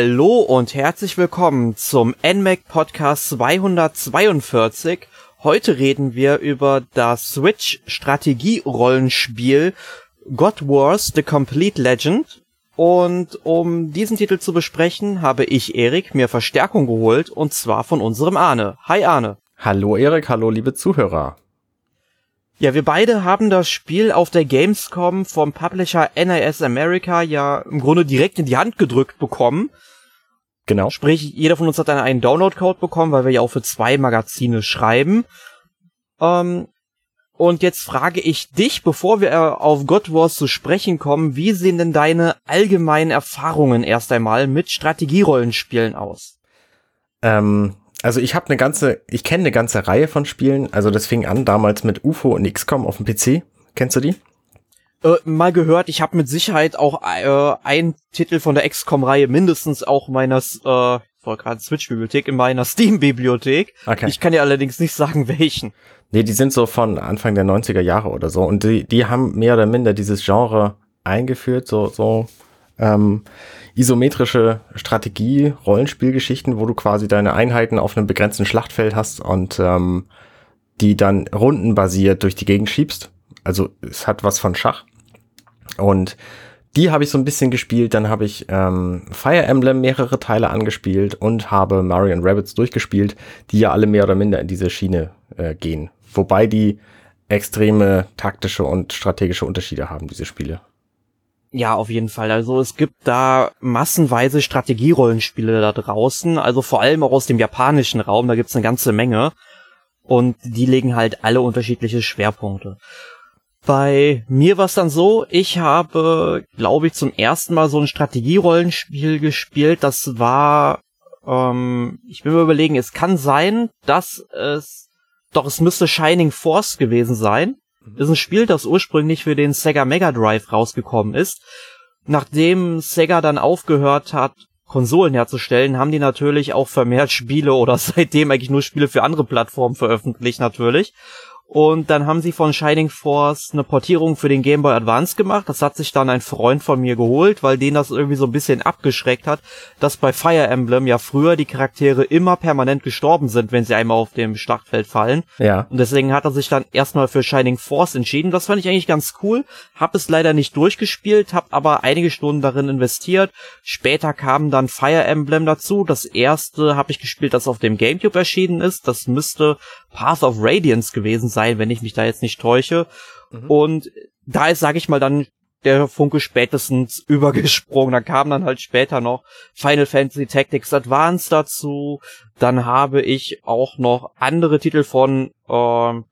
Hallo und herzlich willkommen zum NMAC Podcast 242. Heute reden wir über das Switch Strategie-Rollenspiel God Wars The Complete Legend. Und um diesen Titel zu besprechen, habe ich Erik mir Verstärkung geholt und zwar von unserem Arne. Hi Arne. Hallo Erik, hallo liebe Zuhörer. Ja, wir beide haben das Spiel auf der Gamescom vom Publisher NIS America ja im Grunde direkt in die Hand gedrückt bekommen. Genau. Sprich, jeder von uns hat dann einen Download-Code bekommen, weil wir ja auch für zwei Magazine schreiben. Ähm, und jetzt frage ich dich, bevor wir äh, auf God Wars zu sprechen kommen, wie sehen denn deine allgemeinen Erfahrungen erst einmal mit Strategierollenspielen aus? Ähm, also ich habe eine ganze, ich kenne eine ganze Reihe von Spielen. Also das fing an damals mit UFO und XCOM auf dem PC. Kennst du die? Äh, mal gehört, ich habe mit Sicherheit auch äh, einen Titel von der XCOM-Reihe mindestens auch meines, äh, ich wollte gerade Switch-Bibliothek, in meiner Steam-Bibliothek. Okay. Ich kann dir allerdings nicht sagen, welchen. Nee, die sind so von Anfang der 90er Jahre oder so. Und die, die haben mehr oder minder dieses Genre eingeführt, so, so ähm, isometrische Strategie, Rollenspielgeschichten, wo du quasi deine Einheiten auf einem begrenzten Schlachtfeld hast und ähm, die dann rundenbasiert durch die Gegend schiebst. Also es hat was von Schach. Und die habe ich so ein bisschen gespielt. Dann habe ich ähm, Fire Emblem mehrere Teile angespielt und habe Mario Rabbits durchgespielt, die ja alle mehr oder minder in diese Schiene äh, gehen. Wobei die extreme taktische und strategische Unterschiede haben, diese Spiele. Ja, auf jeden Fall. Also es gibt da massenweise Strategierollenspiele da draußen, also vor allem auch aus dem japanischen Raum, da gibt's eine ganze Menge. Und die legen halt alle unterschiedliche Schwerpunkte. Bei mir war es dann so, ich habe, glaube ich, zum ersten Mal so ein Strategierollenspiel gespielt. Das war, ähm, ich will mir überlegen, es kann sein, dass es, doch es müsste Shining Force gewesen sein. Ist ein Spiel, das ursprünglich für den Sega Mega Drive rausgekommen ist. Nachdem Sega dann aufgehört hat, Konsolen herzustellen, haben die natürlich auch vermehrt Spiele oder seitdem eigentlich nur Spiele für andere Plattformen veröffentlicht natürlich. Und dann haben sie von Shining Force eine Portierung für den Game Boy Advance gemacht. Das hat sich dann ein Freund von mir geholt, weil den das irgendwie so ein bisschen abgeschreckt hat, dass bei Fire Emblem ja früher die Charaktere immer permanent gestorben sind, wenn sie einmal auf dem Schlachtfeld fallen. Ja. Und deswegen hat er sich dann erstmal für Shining Force entschieden. Das fand ich eigentlich ganz cool. Hab es leider nicht durchgespielt, hab aber einige Stunden darin investiert. Später kam dann Fire Emblem dazu. Das erste habe ich gespielt, das auf dem GameCube erschienen ist. Das müsste Path of Radiance gewesen sein, wenn ich mich da jetzt nicht täusche. Mhm. Und da ist, sage ich mal, dann der Funke spätestens übergesprungen. Da kam dann halt später noch Final Fantasy Tactics Advance dazu. Dann habe ich auch noch andere Titel von ähm,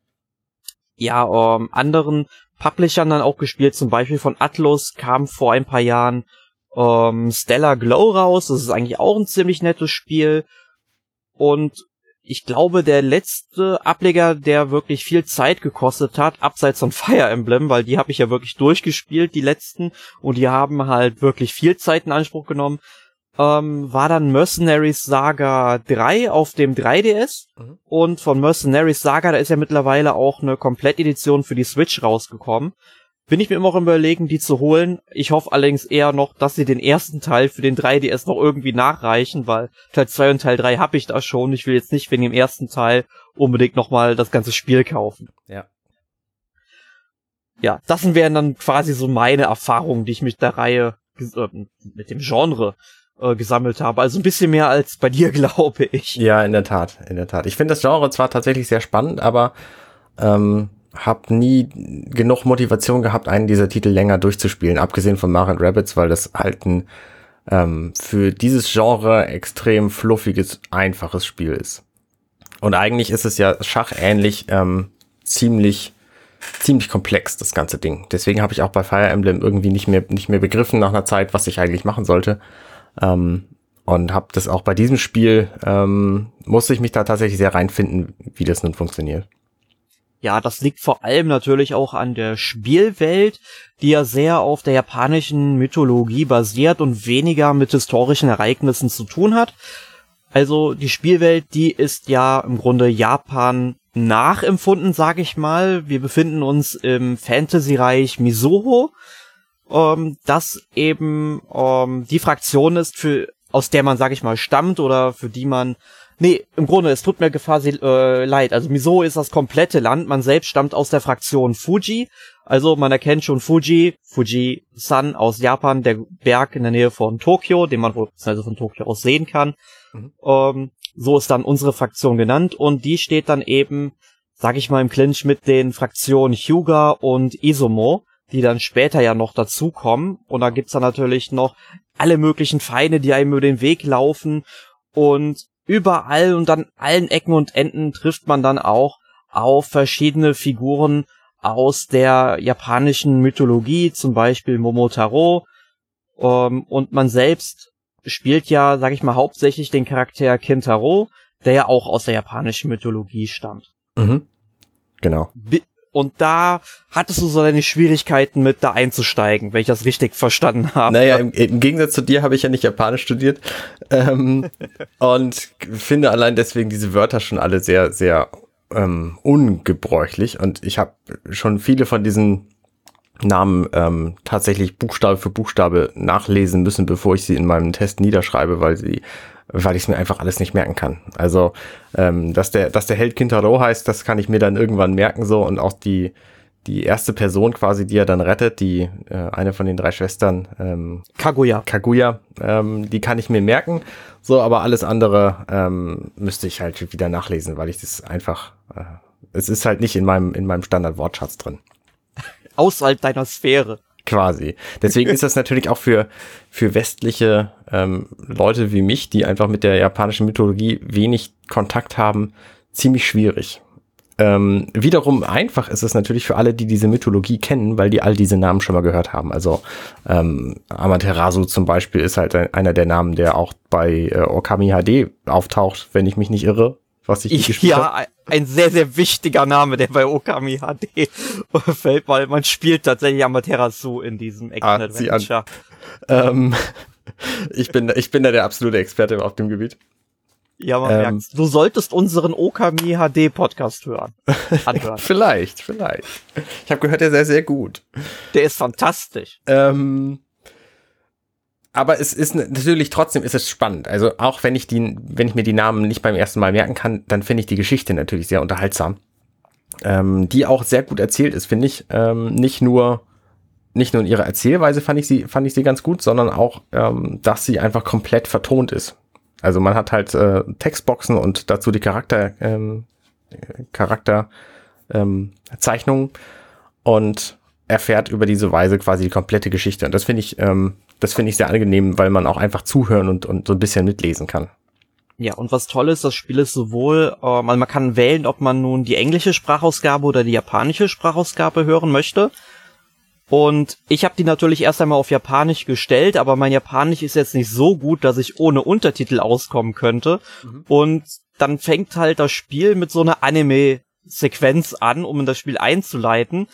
ja ähm, anderen Publishern dann auch gespielt. Zum Beispiel von Atlus kam vor ein paar Jahren ähm, Stellar Glow raus. Das ist eigentlich auch ein ziemlich nettes Spiel. Und ich glaube, der letzte Ableger, der wirklich viel Zeit gekostet hat, abseits von Fire Emblem, weil die habe ich ja wirklich durchgespielt, die letzten, und die haben halt wirklich viel Zeit in Anspruch genommen, ähm, war dann Mercenaries Saga 3 auf dem 3DS. Mhm. Und von Mercenaries Saga, da ist ja mittlerweile auch eine Komplettedition für die Switch rausgekommen bin ich mir immer noch überlegen, die zu holen. Ich hoffe allerdings eher noch, dass sie den ersten Teil für den 3DS noch irgendwie nachreichen, weil Teil 2 und Teil 3 habe ich da schon. Ich will jetzt nicht wegen dem ersten Teil unbedingt nochmal das ganze Spiel kaufen. Ja. Ja, das wären dann quasi so meine Erfahrungen, die ich mit der Reihe, äh, mit dem Genre äh, gesammelt habe. Also ein bisschen mehr als bei dir, glaube ich. Ja, in der Tat, in der Tat. Ich finde das Genre zwar tatsächlich sehr spannend, aber ähm, habe nie genug Motivation gehabt, einen dieser Titel länger durchzuspielen, abgesehen von Mario Rabbits, weil das halt ein ähm, für dieses Genre extrem fluffiges, einfaches Spiel ist. Und eigentlich ist es ja schachähnlich ähm, ziemlich ziemlich komplex das ganze Ding. Deswegen habe ich auch bei Fire Emblem irgendwie nicht mehr nicht mehr begriffen nach einer Zeit, was ich eigentlich machen sollte. Ähm, und habe das auch bei diesem Spiel ähm, musste ich mich da tatsächlich sehr reinfinden, wie das nun funktioniert. Ja, das liegt vor allem natürlich auch an der Spielwelt, die ja sehr auf der japanischen Mythologie basiert und weniger mit historischen Ereignissen zu tun hat. Also die Spielwelt, die ist ja im Grunde Japan nachempfunden, sag ich mal. Wir befinden uns im Fantasy-Reich Misoho, ähm, das eben ähm, die Fraktion ist, für aus der man, sag ich mal, stammt oder für die man Nee, im Grunde, es tut mir quasi äh, leid. Also Miso ist das komplette Land. Man selbst stammt aus der Fraktion Fuji. Also man erkennt schon Fuji, Fuji-san aus Japan, der Berg in der Nähe von Tokio, den man wohl also von Tokio aus sehen kann. Mhm. Ähm, so ist dann unsere Fraktion genannt und die steht dann eben, sag ich mal, im Clinch mit den Fraktionen Hyuga und Izumo, die dann später ja noch dazukommen. Und da gibt's dann natürlich noch alle möglichen Feinde, die einem über den Weg laufen. Und überall und an allen Ecken und Enden trifft man dann auch auf verschiedene Figuren aus der japanischen Mythologie, zum Beispiel Momotaro. Ähm, und man selbst spielt ja, sag ich mal, hauptsächlich den Charakter Kintaro, der ja auch aus der japanischen Mythologie stammt. Mhm. Genau. Und da hattest du so deine Schwierigkeiten mit da einzusteigen, wenn ich das richtig verstanden habe. Naja, im, im Gegensatz zu dir habe ich ja nicht Japanisch studiert. Ähm, und finde allein deswegen diese Wörter schon alle sehr, sehr ähm, ungebräuchlich. Und ich habe schon viele von diesen Namen ähm, tatsächlich Buchstabe für Buchstabe nachlesen müssen, bevor ich sie in meinem Test niederschreibe, weil sie weil ich es mir einfach alles nicht merken kann. Also, ähm, dass der, dass der Held Kintaro heißt, das kann ich mir dann irgendwann merken so und auch die, die erste Person quasi, die er dann rettet, die äh, eine von den drei Schwestern, ähm, Kaguya. Kaguya, ähm, die kann ich mir merken. So, aber alles andere ähm, müsste ich halt wieder nachlesen, weil ich das einfach, äh, es ist halt nicht in meinem in meinem Standard-Wortschatz drin. Außerhalb deiner Sphäre quasi. Deswegen ist das natürlich auch für, für westliche ähm, Leute wie mich, die einfach mit der japanischen Mythologie wenig Kontakt haben, ziemlich schwierig. Ähm, wiederum einfach ist es natürlich für alle, die diese Mythologie kennen, weil die all diese Namen schon mal gehört haben. Also ähm, Amaterasu zum Beispiel ist halt ein, einer der Namen, der auch bei äh, Okami HD auftaucht, wenn ich mich nicht irre was ich, ich gespielt Ja, hab. ein sehr, sehr wichtiger Name, der bei Okami HD fällt, weil man spielt tatsächlich Amaterasu in diesem Action-Adventure. Ah, ähm, ich, bin, ich bin da der absolute Experte auf dem Gebiet. Ja, man ähm, merkt's. Du solltest unseren Okami HD Podcast hören. Anhören. vielleicht, vielleicht. Ich habe gehört, der sei sehr gut. Der ist fantastisch. Ähm, aber es ist natürlich trotzdem ist es spannend. Also auch wenn ich die, wenn ich mir die Namen nicht beim ersten Mal merken kann, dann finde ich die Geschichte natürlich sehr unterhaltsam. Ähm, die auch sehr gut erzählt ist, finde ich. Ähm, nicht nur nicht nur in ihrer Erzählweise fand ich sie fand ich sie ganz gut, sondern auch, ähm, dass sie einfach komplett vertont ist. Also man hat halt äh, Textboxen und dazu die Charakter ähm, Charakter ähm, und erfährt über diese Weise quasi die komplette Geschichte. Und das finde ich ähm, das finde ich sehr angenehm, weil man auch einfach zuhören und, und so ein bisschen mitlesen kann. Ja, und was toll ist, das Spiel ist sowohl, äh, man, man kann wählen, ob man nun die englische Sprachausgabe oder die japanische Sprachausgabe hören möchte. Und ich habe die natürlich erst einmal auf Japanisch gestellt, aber mein Japanisch ist jetzt nicht so gut, dass ich ohne Untertitel auskommen könnte. Mhm. Und dann fängt halt das Spiel mit so einer Anime-Sequenz an, um in das Spiel einzuleiten.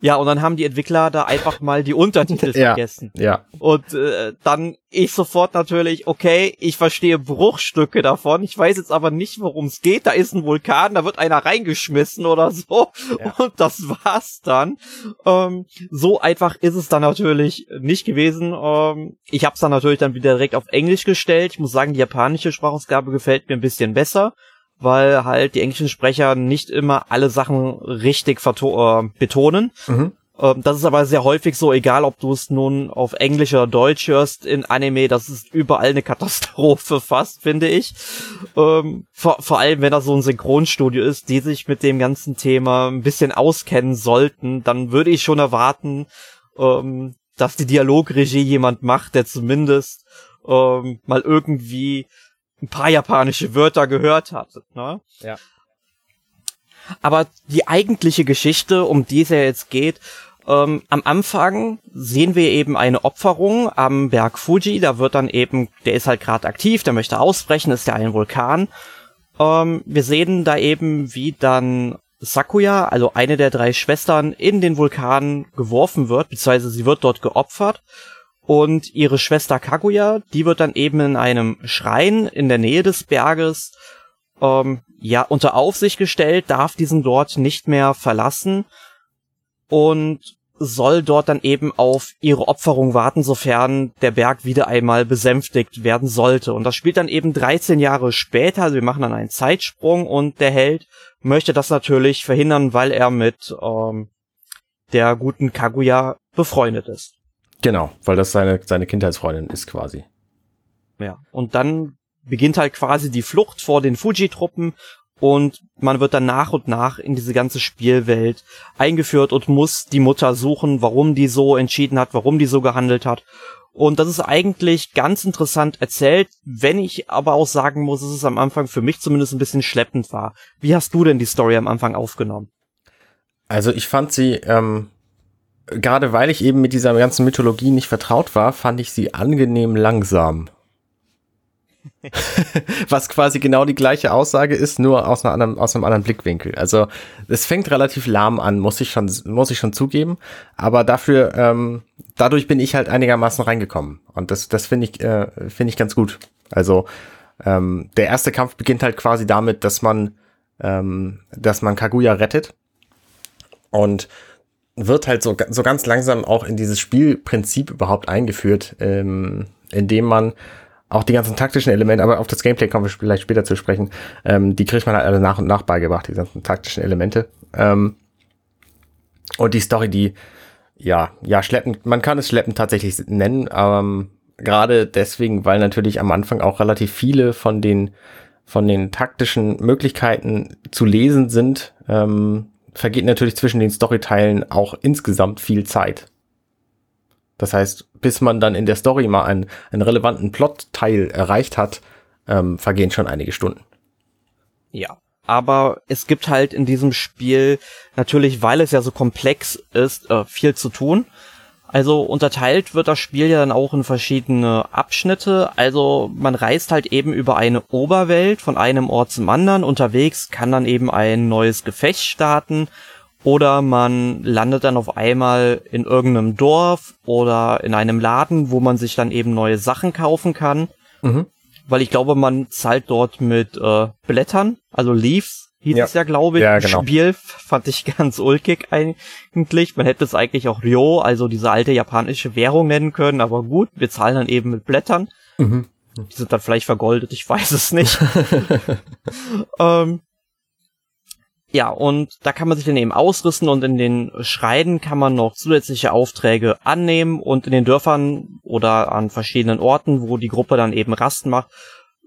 Ja, und dann haben die Entwickler da einfach mal die Untertitel ja, vergessen. Ja. Und äh, dann ich sofort natürlich, okay, ich verstehe Bruchstücke davon. Ich weiß jetzt aber nicht, worum es geht. Da ist ein Vulkan, da wird einer reingeschmissen oder so. Ja. Und das war's dann. Ähm, so einfach ist es dann natürlich nicht gewesen. Ähm, ich habe es dann natürlich dann wieder direkt auf Englisch gestellt. Ich muss sagen, die japanische Sprachausgabe gefällt mir ein bisschen besser weil halt die englischen Sprecher nicht immer alle Sachen richtig äh, betonen. Mhm. Ähm, das ist aber sehr häufig so, egal ob du es nun auf Englisch oder Deutsch hörst in Anime, das ist überall eine Katastrophe fast, finde ich. Ähm, vor, vor allem, wenn das so ein Synchronstudio ist, die sich mit dem ganzen Thema ein bisschen auskennen sollten, dann würde ich schon erwarten, ähm, dass die Dialogregie jemand macht, der zumindest ähm, mal irgendwie ein paar japanische Wörter gehört hattet, ne? Ja. Aber die eigentliche Geschichte, um die es ja jetzt geht, ähm, am Anfang sehen wir eben eine Opferung am Berg Fuji. Da wird dann eben, der ist halt gerade aktiv, der möchte ausbrechen, ist ja ein Vulkan. Ähm, wir sehen da eben, wie dann Sakuya, also eine der drei Schwestern, in den Vulkan geworfen wird, beziehungsweise sie wird dort geopfert. Und ihre Schwester Kaguya, die wird dann eben in einem Schrein in der Nähe des Berges ähm, ja unter Aufsicht gestellt, darf diesen dort nicht mehr verlassen. Und soll dort dann eben auf ihre Opferung warten, sofern der Berg wieder einmal besänftigt werden sollte. Und das spielt dann eben 13 Jahre später, also wir machen dann einen Zeitsprung und der Held möchte das natürlich verhindern, weil er mit ähm, der guten Kaguya befreundet ist. Genau, weil das seine, seine Kindheitsfreundin ist quasi. Ja, und dann beginnt halt quasi die Flucht vor den Fuji-Truppen und man wird dann nach und nach in diese ganze Spielwelt eingeführt und muss die Mutter suchen, warum die so entschieden hat, warum die so gehandelt hat. Und das ist eigentlich ganz interessant erzählt, wenn ich aber auch sagen muss, dass es am Anfang für mich zumindest ein bisschen schleppend war. Wie hast du denn die Story am Anfang aufgenommen? Also ich fand sie, ähm, gerade weil ich eben mit dieser ganzen Mythologie nicht vertraut war, fand ich sie angenehm langsam. Was quasi genau die gleiche Aussage ist, nur aus, anderen, aus einem anderen Blickwinkel. Also es fängt relativ lahm an, muss ich schon, muss ich schon zugeben. Aber dafür, ähm, dadurch bin ich halt einigermaßen reingekommen. Und das, das finde ich, äh, finde ich ganz gut. Also ähm, der erste Kampf beginnt halt quasi damit, dass man, ähm, dass man Kaguya rettet und wird halt so, so ganz langsam auch in dieses Spielprinzip überhaupt eingeführt, ähm, indem man auch die ganzen taktischen Elemente, aber auf das Gameplay kommen wir vielleicht später zu sprechen, ähm, die kriegt man halt alle nach und nach beigebracht, die ganzen taktischen Elemente. Ähm, und die Story, die, ja, ja, schleppen, man kann es schleppen tatsächlich nennen, ähm, gerade deswegen, weil natürlich am Anfang auch relativ viele von den, von den taktischen Möglichkeiten zu lesen sind, ähm, vergeht natürlich zwischen den Storyteilen auch insgesamt viel Zeit. Das heißt, bis man dann in der Story mal einen, einen relevanten Plotteil erreicht hat, ähm, vergehen schon einige Stunden. Ja. Aber es gibt halt in diesem Spiel natürlich, weil es ja so komplex ist, äh, viel zu tun. Also unterteilt wird das Spiel ja dann auch in verschiedene Abschnitte. Also man reist halt eben über eine Oberwelt von einem Ort zum anderen. Unterwegs kann dann eben ein neues Gefecht starten oder man landet dann auf einmal in irgendeinem Dorf oder in einem Laden, wo man sich dann eben neue Sachen kaufen kann. Mhm. Weil ich glaube, man zahlt dort mit äh, Blättern, also Leaves hieß ja. es ja, glaube ich. Ja, genau. Spiel fand ich ganz ulkig eigentlich. Man hätte es eigentlich auch Ryo, also diese alte japanische Währung nennen können, aber gut, wir zahlen dann eben mit Blättern. Mhm. Die sind dann vielleicht vergoldet, ich weiß es nicht. ähm, ja, und da kann man sich dann eben ausrüsten und in den Schreien kann man noch zusätzliche Aufträge annehmen und in den Dörfern oder an verschiedenen Orten, wo die Gruppe dann eben Rasten macht,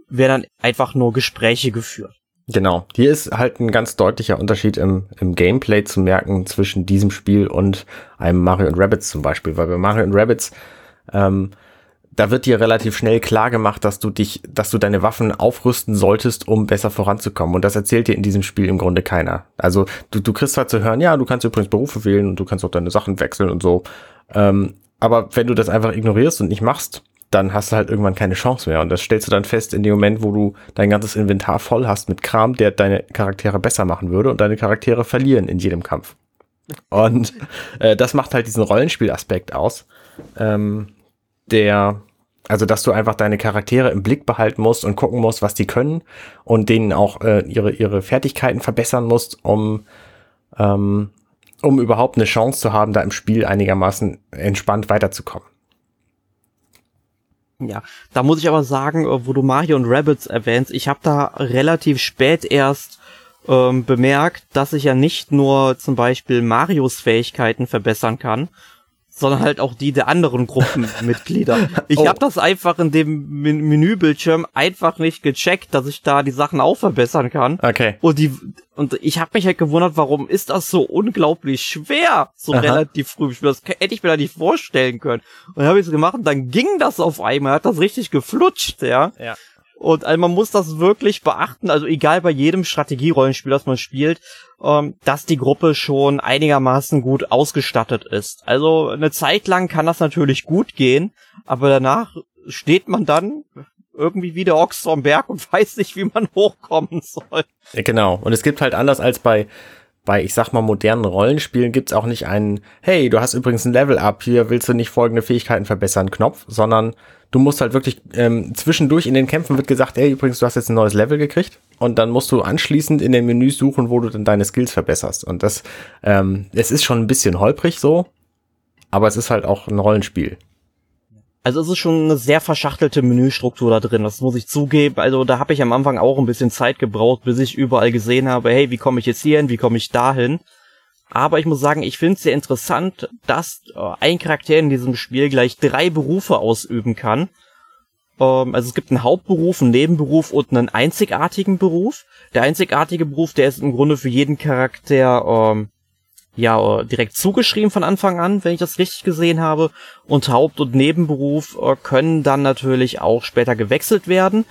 werden dann einfach nur Gespräche geführt. Genau. Hier ist halt ein ganz deutlicher Unterschied im, im Gameplay zu merken zwischen diesem Spiel und einem Mario Rabbits zum Beispiel, weil bei Mario Rabbits ähm, da wird dir relativ schnell klar gemacht, dass du dich, dass du deine Waffen aufrüsten solltest, um besser voranzukommen. Und das erzählt dir in diesem Spiel im Grunde keiner. Also du, du kriegst zwar zu hören, ja, du kannst übrigens Berufe wählen und du kannst auch deine Sachen wechseln und so. Ähm, aber wenn du das einfach ignorierst und nicht machst, dann hast du halt irgendwann keine Chance mehr. Und das stellst du dann fest in dem Moment, wo du dein ganzes Inventar voll hast mit Kram, der deine Charaktere besser machen würde und deine Charaktere verlieren in jedem Kampf. Und äh, das macht halt diesen Rollenspielaspekt aus. Ähm, der, also dass du einfach deine Charaktere im Blick behalten musst und gucken musst, was die können und denen auch äh, ihre, ihre Fertigkeiten verbessern musst, um, ähm, um überhaupt eine Chance zu haben, da im Spiel einigermaßen entspannt weiterzukommen. Ja, da muss ich aber sagen, äh, wo du Mario und Rabbits erwähnst, ich habe da relativ spät erst ähm, bemerkt, dass ich ja nicht nur zum Beispiel Marios Fähigkeiten verbessern kann, sondern halt auch die der anderen Gruppenmitglieder. Ich oh. habe das einfach in dem Men Menübildschirm einfach nicht gecheckt, dass ich da die Sachen auch verbessern kann. Okay. Und die und ich habe mich halt gewundert, warum ist das so unglaublich schwer, so Aha. relativ früh. Das hätte ich mir da nicht vorstellen können. Und dann habe ich es gemacht und dann ging das auf einmal, hat das richtig geflutscht, ja. Ja. Und also man muss das wirklich beachten, also egal bei jedem Strategierollenspiel, das man spielt, ähm, dass die Gruppe schon einigermaßen gut ausgestattet ist. Also eine Zeit lang kann das natürlich gut gehen, aber danach steht man dann irgendwie wie der Ochs vom Berg und weiß nicht, wie man hochkommen soll. Genau. Und es gibt halt anders als bei bei, ich sag mal, modernen Rollenspielen gibt's auch nicht einen, hey, du hast übrigens ein Level-Up, hier willst du nicht folgende Fähigkeiten verbessern, Knopf, sondern du musst halt wirklich ähm, zwischendurch in den Kämpfen wird gesagt, ey, übrigens, du hast jetzt ein neues Level gekriegt und dann musst du anschließend in den Menüs suchen, wo du dann deine Skills verbesserst. Und das, ähm, es ist schon ein bisschen holprig so, aber es ist halt auch ein Rollenspiel. Also es ist schon eine sehr verschachtelte Menüstruktur da drin, das muss ich zugeben. Also da habe ich am Anfang auch ein bisschen Zeit gebraucht, bis ich überall gesehen habe, hey, wie komme ich jetzt hier hin, wie komme ich dahin? Aber ich muss sagen, ich finde es sehr interessant, dass äh, ein Charakter in diesem Spiel gleich drei Berufe ausüben kann. Ähm, also es gibt einen Hauptberuf, einen Nebenberuf und einen einzigartigen Beruf. Der einzigartige Beruf, der ist im Grunde für jeden Charakter ähm, ja äh, direkt zugeschrieben von Anfang an, wenn ich das richtig gesehen habe. Und Haupt- und Nebenberuf äh, können dann natürlich auch später gewechselt werden.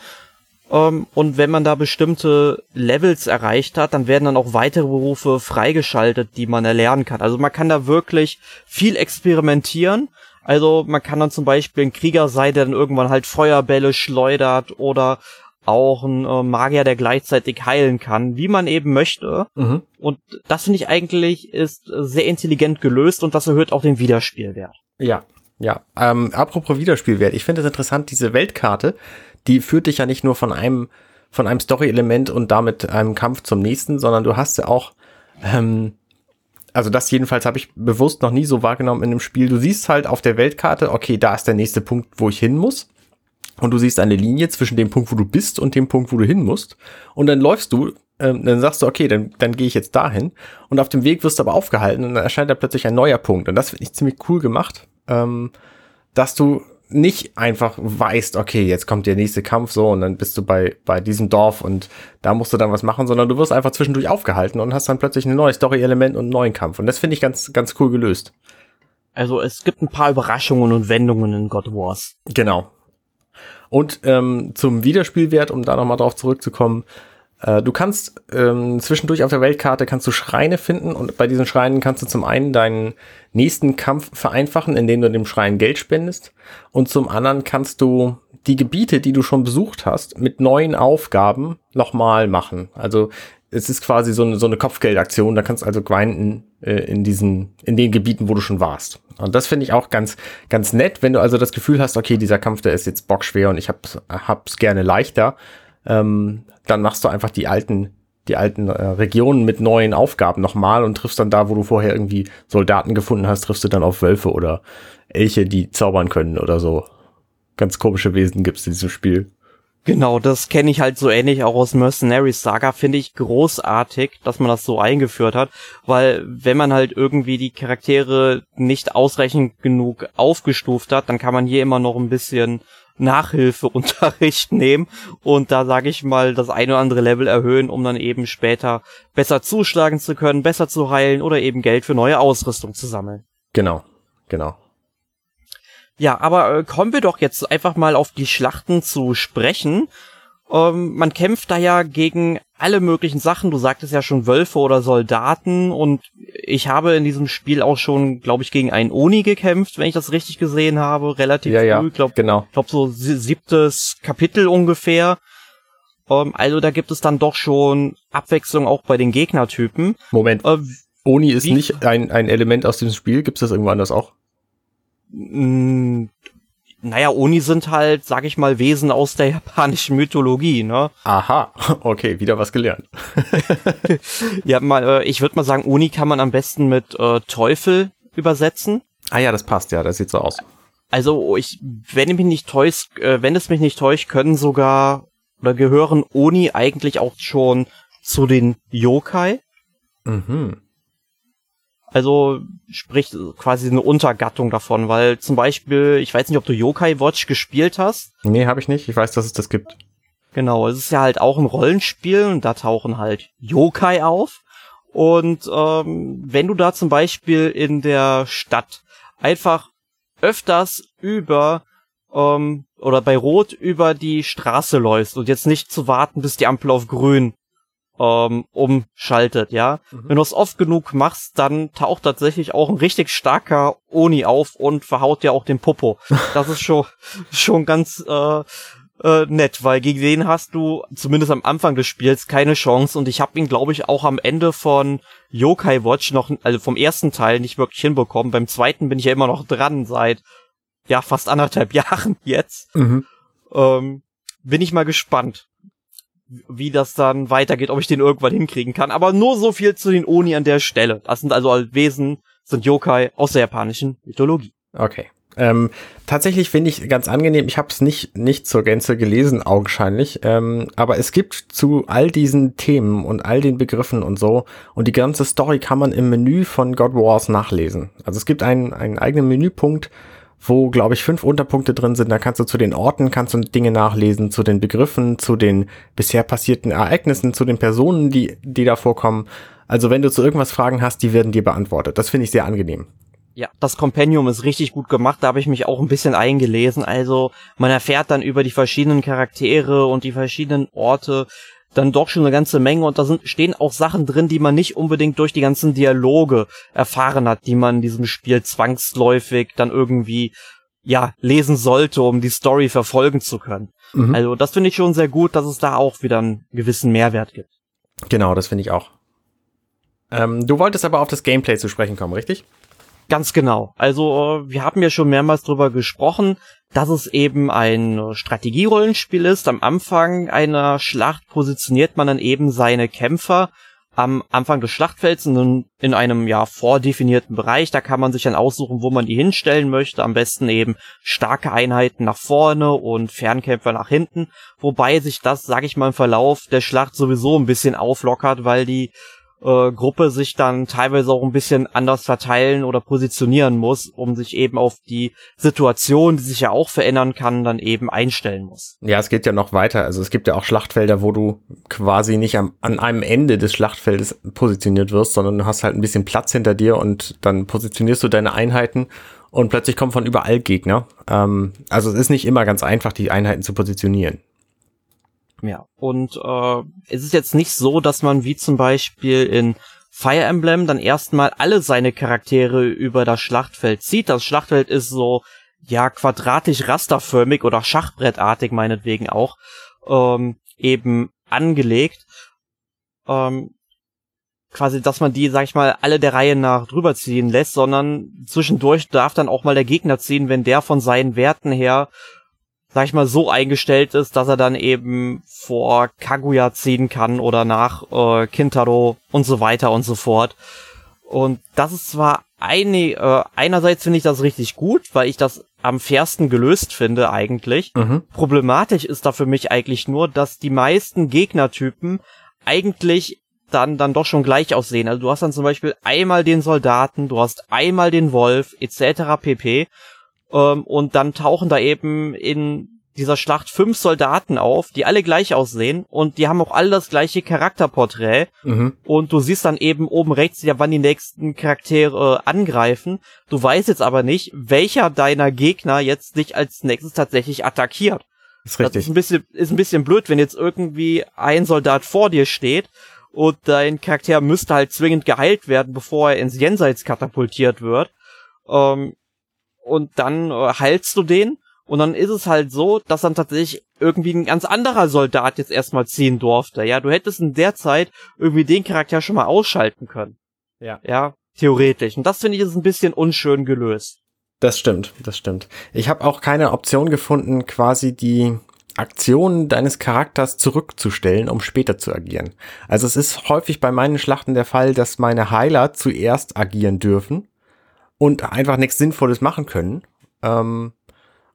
Ähm, und wenn man da bestimmte Levels erreicht hat, dann werden dann auch weitere Berufe freigeschaltet, die man erlernen kann. Also man kann da wirklich viel experimentieren. Also man kann dann zum Beispiel ein Krieger sein, der dann irgendwann halt Feuerbälle schleudert oder auch ein äh, Magier, der gleichzeitig heilen kann, wie man eben möchte. Mhm. Und das finde ich eigentlich ist sehr intelligent gelöst und das erhöht auch den Wiederspielwert. Ja, ja. Ähm, apropos Wiederspielwert, ich finde es interessant, diese Weltkarte, die führt dich ja nicht nur von einem von einem Story-Element und damit einem Kampf zum nächsten, sondern du hast ja auch ähm, also das jedenfalls habe ich bewusst noch nie so wahrgenommen in einem Spiel. Du siehst halt auf der Weltkarte, okay, da ist der nächste Punkt, wo ich hin muss. Und du siehst eine Linie zwischen dem Punkt, wo du bist und dem Punkt, wo du hin musst. Und dann läufst du, ähm, dann sagst du, okay, dann, dann gehe ich jetzt dahin. Und auf dem Weg wirst du aber aufgehalten und dann erscheint da plötzlich ein neuer Punkt. Und das finde ich ziemlich cool gemacht, ähm, dass du nicht einfach weißt, okay, jetzt kommt der nächste Kampf so und dann bist du bei, bei diesem Dorf und da musst du dann was machen, sondern du wirst einfach zwischendurch aufgehalten und hast dann plötzlich ein neues Story-Element und einen neuen Kampf. Und das finde ich ganz, ganz cool gelöst. Also es gibt ein paar Überraschungen und Wendungen in God Wars. Genau. Und ähm, zum Wiederspielwert, um da nochmal drauf zurückzukommen, du kannst ähm, zwischendurch auf der Weltkarte kannst du Schreine finden und bei diesen Schreinen kannst du zum einen deinen nächsten Kampf vereinfachen, indem du dem Schrein Geld spendest und zum anderen kannst du die Gebiete, die du schon besucht hast, mit neuen Aufgaben nochmal machen. Also es ist quasi so eine, so eine Kopfgeldaktion, da kannst du also grinden äh, in diesen, in den Gebieten, wo du schon warst. Und das finde ich auch ganz, ganz nett, wenn du also das Gefühl hast, okay, dieser Kampf, der ist jetzt bockschwer und ich hab's, hab's gerne leichter, ähm, dann machst du einfach die alten, die alten äh, Regionen mit neuen Aufgaben nochmal und triffst dann da, wo du vorher irgendwie Soldaten gefunden hast, triffst du dann auf Wölfe oder Elche, die zaubern können oder so. Ganz komische Wesen gibt's in diesem Spiel. Genau, das kenne ich halt so ähnlich auch aus Mercenaries Saga, finde ich großartig, dass man das so eingeführt hat, weil wenn man halt irgendwie die Charaktere nicht ausreichend genug aufgestuft hat, dann kann man hier immer noch ein bisschen Nachhilfeunterricht nehmen und da sage ich mal das eine oder andere Level erhöhen, um dann eben später besser zuschlagen zu können, besser zu heilen oder eben Geld für neue Ausrüstung zu sammeln. Genau, genau. Ja, aber äh, kommen wir doch jetzt einfach mal auf die Schlachten zu sprechen. Ähm, man kämpft da ja gegen alle möglichen Sachen. Du sagtest ja schon Wölfe oder Soldaten und ich habe in diesem Spiel auch schon, glaube ich, gegen einen Oni gekämpft, wenn ich das richtig gesehen habe, relativ ja, früh. Ja, glaub, genau. Ich glaube so siebtes Kapitel ungefähr. Ähm, also da gibt es dann doch schon Abwechslung auch bei den Gegnertypen. Moment. Äh, Oni ist nicht ein, ein Element aus diesem Spiel. Gibt es das irgendwo anders auch? Naja, Oni sind halt, sag ich mal, Wesen aus der japanischen Mythologie, ne? Aha, okay, wieder was gelernt. ja, mal, äh, ich würde mal sagen, Oni kann man am besten mit äh, Teufel übersetzen. Ah ja, das passt ja, das sieht so aus. Also ich, wenn ich mich nicht täuscht, äh, wenn es mich nicht täuscht, können sogar oder gehören Oni eigentlich auch schon zu den Yokai. Mhm. Also sprich quasi eine Untergattung davon, weil zum Beispiel, ich weiß nicht, ob du Yokai Watch gespielt hast. Nee, habe ich nicht. Ich weiß, dass es das gibt. Genau, es ist ja halt auch ein Rollenspiel und da tauchen halt Yokai auf. Und ähm, wenn du da zum Beispiel in der Stadt einfach öfters über ähm, oder bei Rot über die Straße läufst und jetzt nicht zu warten, bis die Ampel auf Grün ähm, umschaltet, ja. Mhm. Wenn du es oft genug machst, dann taucht tatsächlich auch ein richtig starker Oni auf und verhaut ja auch den Popo. Das ist schon, schon ganz äh, äh, nett, weil gegen den hast du zumindest am Anfang des Spiels keine Chance und ich habe ihn, glaube ich, auch am Ende von Yokai Watch noch, also vom ersten Teil nicht wirklich hinbekommen. Beim zweiten bin ich ja immer noch dran seit ja fast anderthalb Jahren jetzt. Mhm. Ähm, bin ich mal gespannt wie das dann weitergeht, ob ich den irgendwann hinkriegen kann. Aber nur so viel zu den Oni an der Stelle. Das sind also Wesen sind Yokai aus der japanischen Mythologie. Okay. Ähm, tatsächlich finde ich ganz angenehm. Ich habe es nicht nicht zur Gänze gelesen, augenscheinlich. Ähm, aber es gibt zu all diesen Themen und all den Begriffen und so und die ganze Story kann man im Menü von God Wars nachlesen. Also es gibt einen einen eigenen Menüpunkt, wo glaube ich fünf Unterpunkte drin sind. Da kannst du zu den Orten kannst du Dinge nachlesen, zu den Begriffen, zu den bisher passierten Ereignissen, zu den Personen, die die da vorkommen. Also wenn du zu irgendwas Fragen hast, die werden dir beantwortet. Das finde ich sehr angenehm. Ja, das Kompendium ist richtig gut gemacht, da habe ich mich auch ein bisschen eingelesen. Also man erfährt dann über die verschiedenen Charaktere und die verschiedenen Orte dann doch schon eine ganze Menge und da sind, stehen auch Sachen drin, die man nicht unbedingt durch die ganzen Dialoge erfahren hat, die man in diesem Spiel zwangsläufig dann irgendwie ja lesen sollte, um die Story verfolgen zu können. Mhm. Also das finde ich schon sehr gut, dass es da auch wieder einen gewissen Mehrwert gibt. Genau, das finde ich auch. Ähm, du wolltest aber auf das Gameplay zu sprechen kommen, richtig? Ganz genau. Also wir haben ja schon mehrmals drüber gesprochen, dass es eben ein Strategierollenspiel ist. Am Anfang einer Schlacht positioniert man dann eben seine Kämpfer am Anfang des Schlachtfelds in, in einem ja vordefinierten Bereich. Da kann man sich dann aussuchen, wo man die hinstellen möchte. Am besten eben starke Einheiten nach vorne und Fernkämpfer nach hinten. Wobei sich das, sag ich mal, im Verlauf der Schlacht sowieso ein bisschen auflockert, weil die äh, Gruppe sich dann teilweise auch ein bisschen anders verteilen oder positionieren muss, um sich eben auf die Situation, die sich ja auch verändern kann, dann eben einstellen muss. Ja, es geht ja noch weiter. Also es gibt ja auch Schlachtfelder, wo du quasi nicht am, an einem Ende des Schlachtfeldes positioniert wirst, sondern du hast halt ein bisschen Platz hinter dir und dann positionierst du deine Einheiten und plötzlich kommen von überall Gegner. Ähm, also es ist nicht immer ganz einfach, die Einheiten zu positionieren. Ja, und äh, es ist jetzt nicht so, dass man wie zum Beispiel in Fire Emblem dann erstmal alle seine Charaktere über das Schlachtfeld zieht. Das Schlachtfeld ist so, ja, quadratisch rasterförmig oder Schachbrettartig meinetwegen auch, ähm, eben angelegt. Ähm, quasi, dass man die, sag ich mal, alle der Reihe nach drüber ziehen lässt, sondern zwischendurch darf dann auch mal der Gegner ziehen, wenn der von seinen Werten her sag ich mal, so eingestellt ist, dass er dann eben vor Kaguya ziehen kann oder nach äh, Kintaro und so weiter und so fort. Und das ist zwar eine, äh, einerseits finde ich das richtig gut, weil ich das am fairsten gelöst finde eigentlich. Mhm. Problematisch ist da für mich eigentlich nur, dass die meisten Gegnertypen eigentlich dann, dann doch schon gleich aussehen. Also du hast dann zum Beispiel einmal den Soldaten, du hast einmal den Wolf, etc. pp. Ähm, und dann tauchen da eben in dieser Schlacht fünf Soldaten auf, die alle gleich aussehen und die haben auch alle das gleiche Charakterporträt. Mhm. Und du siehst dann eben oben rechts ja, wann die nächsten Charaktere äh, angreifen. Du weißt jetzt aber nicht, welcher deiner Gegner jetzt dich als nächstes tatsächlich attackiert. Das ist richtig. Das ist ein bisschen, ist ein bisschen blöd, wenn jetzt irgendwie ein Soldat vor dir steht und dein Charakter müsste halt zwingend geheilt werden, bevor er ins Jenseits katapultiert wird. Ähm, und dann äh, heilst du den und dann ist es halt so, dass dann tatsächlich irgendwie ein ganz anderer Soldat jetzt erstmal ziehen durfte. Ja, du hättest in der Zeit irgendwie den Charakter schon mal ausschalten können. Ja. Ja, theoretisch. Und das finde ich ist ein bisschen unschön gelöst. Das stimmt, das stimmt. Ich habe auch keine Option gefunden, quasi die Aktionen deines Charakters zurückzustellen, um später zu agieren. Also es ist häufig bei meinen Schlachten der Fall, dass meine Heiler zuerst agieren dürfen und einfach nichts Sinnvolles machen können. Ähm,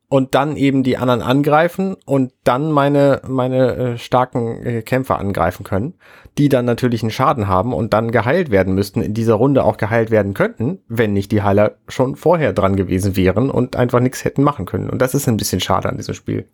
und dann eben die anderen angreifen und dann meine, meine äh, starken äh, Kämpfer angreifen können, die dann natürlich einen Schaden haben und dann geheilt werden müssten, in dieser Runde auch geheilt werden könnten, wenn nicht die Heiler schon vorher dran gewesen wären und einfach nichts hätten machen können. Und das ist ein bisschen schade an diesem Spiel.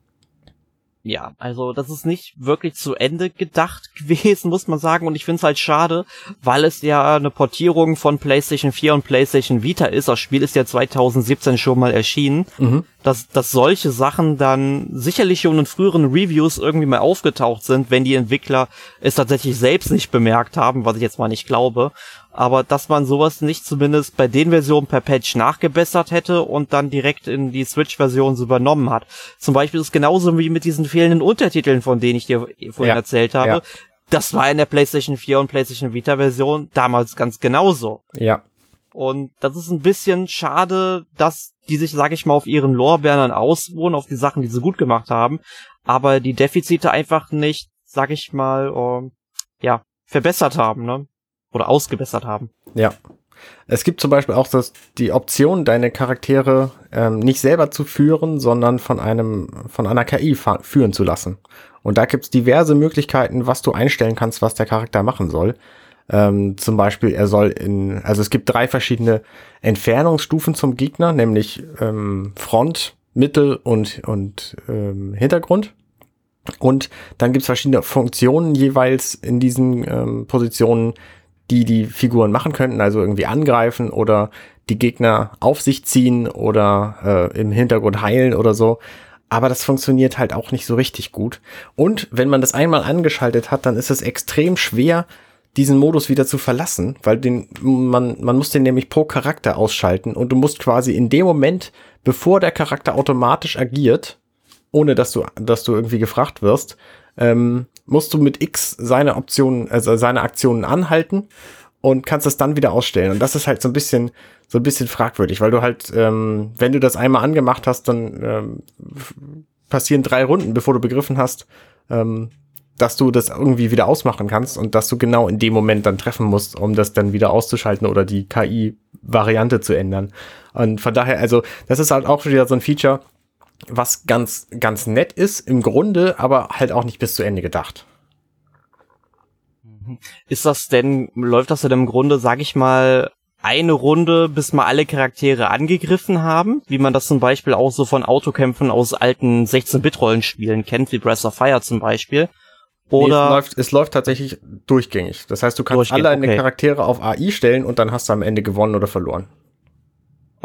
Ja, also das ist nicht wirklich zu Ende gedacht gewesen, muss man sagen. Und ich finde es halt schade, weil es ja eine Portierung von PlayStation 4 und PlayStation Vita ist. Das Spiel ist ja 2017 schon mal erschienen. Mhm. Dass, dass solche Sachen dann sicherlich schon in früheren Reviews irgendwie mal aufgetaucht sind, wenn die Entwickler es tatsächlich selbst nicht bemerkt haben, was ich jetzt mal nicht glaube aber dass man sowas nicht zumindest bei den Versionen per Patch nachgebessert hätte und dann direkt in die Switch-Version übernommen hat. Zum Beispiel ist es genauso wie mit diesen fehlenden Untertiteln, von denen ich dir vorhin ja, erzählt habe. Ja. Das war in der PlayStation 4 und PlayStation Vita Version damals ganz genauso. Ja. Und das ist ein bisschen schade, dass die sich, sag ich mal, auf ihren Lorbeeren ausruhen, auf die Sachen, die sie gut gemacht haben, aber die Defizite einfach nicht, sag ich mal, uh, ja, verbessert haben, ne? Oder ausgebessert haben. Ja, Es gibt zum Beispiel auch das, die Option, deine Charaktere ähm, nicht selber zu führen, sondern von einem von einer KI führen zu lassen. Und da gibt's diverse Möglichkeiten, was du einstellen kannst, was der Charakter machen soll. Ähm, zum Beispiel, er soll in, also es gibt drei verschiedene Entfernungsstufen zum Gegner, nämlich ähm, Front, Mittel und, und ähm, Hintergrund. Und dann gibt's verschiedene Funktionen jeweils in diesen ähm, Positionen, die die Figuren machen könnten, also irgendwie angreifen oder die Gegner auf sich ziehen oder äh, im Hintergrund heilen oder so. Aber das funktioniert halt auch nicht so richtig gut. Und wenn man das einmal angeschaltet hat, dann ist es extrem schwer, diesen Modus wieder zu verlassen, weil den, man, man muss den nämlich pro Charakter ausschalten und du musst quasi in dem Moment, bevor der Charakter automatisch agiert, ohne dass du, dass du irgendwie gefragt wirst, ähm, musst du mit X seine Optionen, also seine Aktionen anhalten und kannst es dann wieder ausstellen. Und das ist halt so ein bisschen, so ein bisschen fragwürdig, weil du halt, ähm, wenn du das einmal angemacht hast, dann ähm, passieren drei Runden, bevor du begriffen hast, ähm, dass du das irgendwie wieder ausmachen kannst und dass du genau in dem Moment dann treffen musst, um das dann wieder auszuschalten oder die KI-Variante zu ändern. Und von daher, also, das ist halt auch wieder so ein Feature, was ganz, ganz nett ist im Grunde, aber halt auch nicht bis zu Ende gedacht. Ist das denn, läuft das denn im Grunde, sag ich mal, eine Runde, bis mal alle Charaktere angegriffen haben, wie man das zum Beispiel auch so von Autokämpfen aus alten 16-Bit-Rollenspielen kennt, wie Breath of Fire zum Beispiel? Oder nee, es, läuft, es läuft tatsächlich durchgängig. Das heißt, du kannst alle deine okay. Charaktere auf AI stellen und dann hast du am Ende gewonnen oder verloren.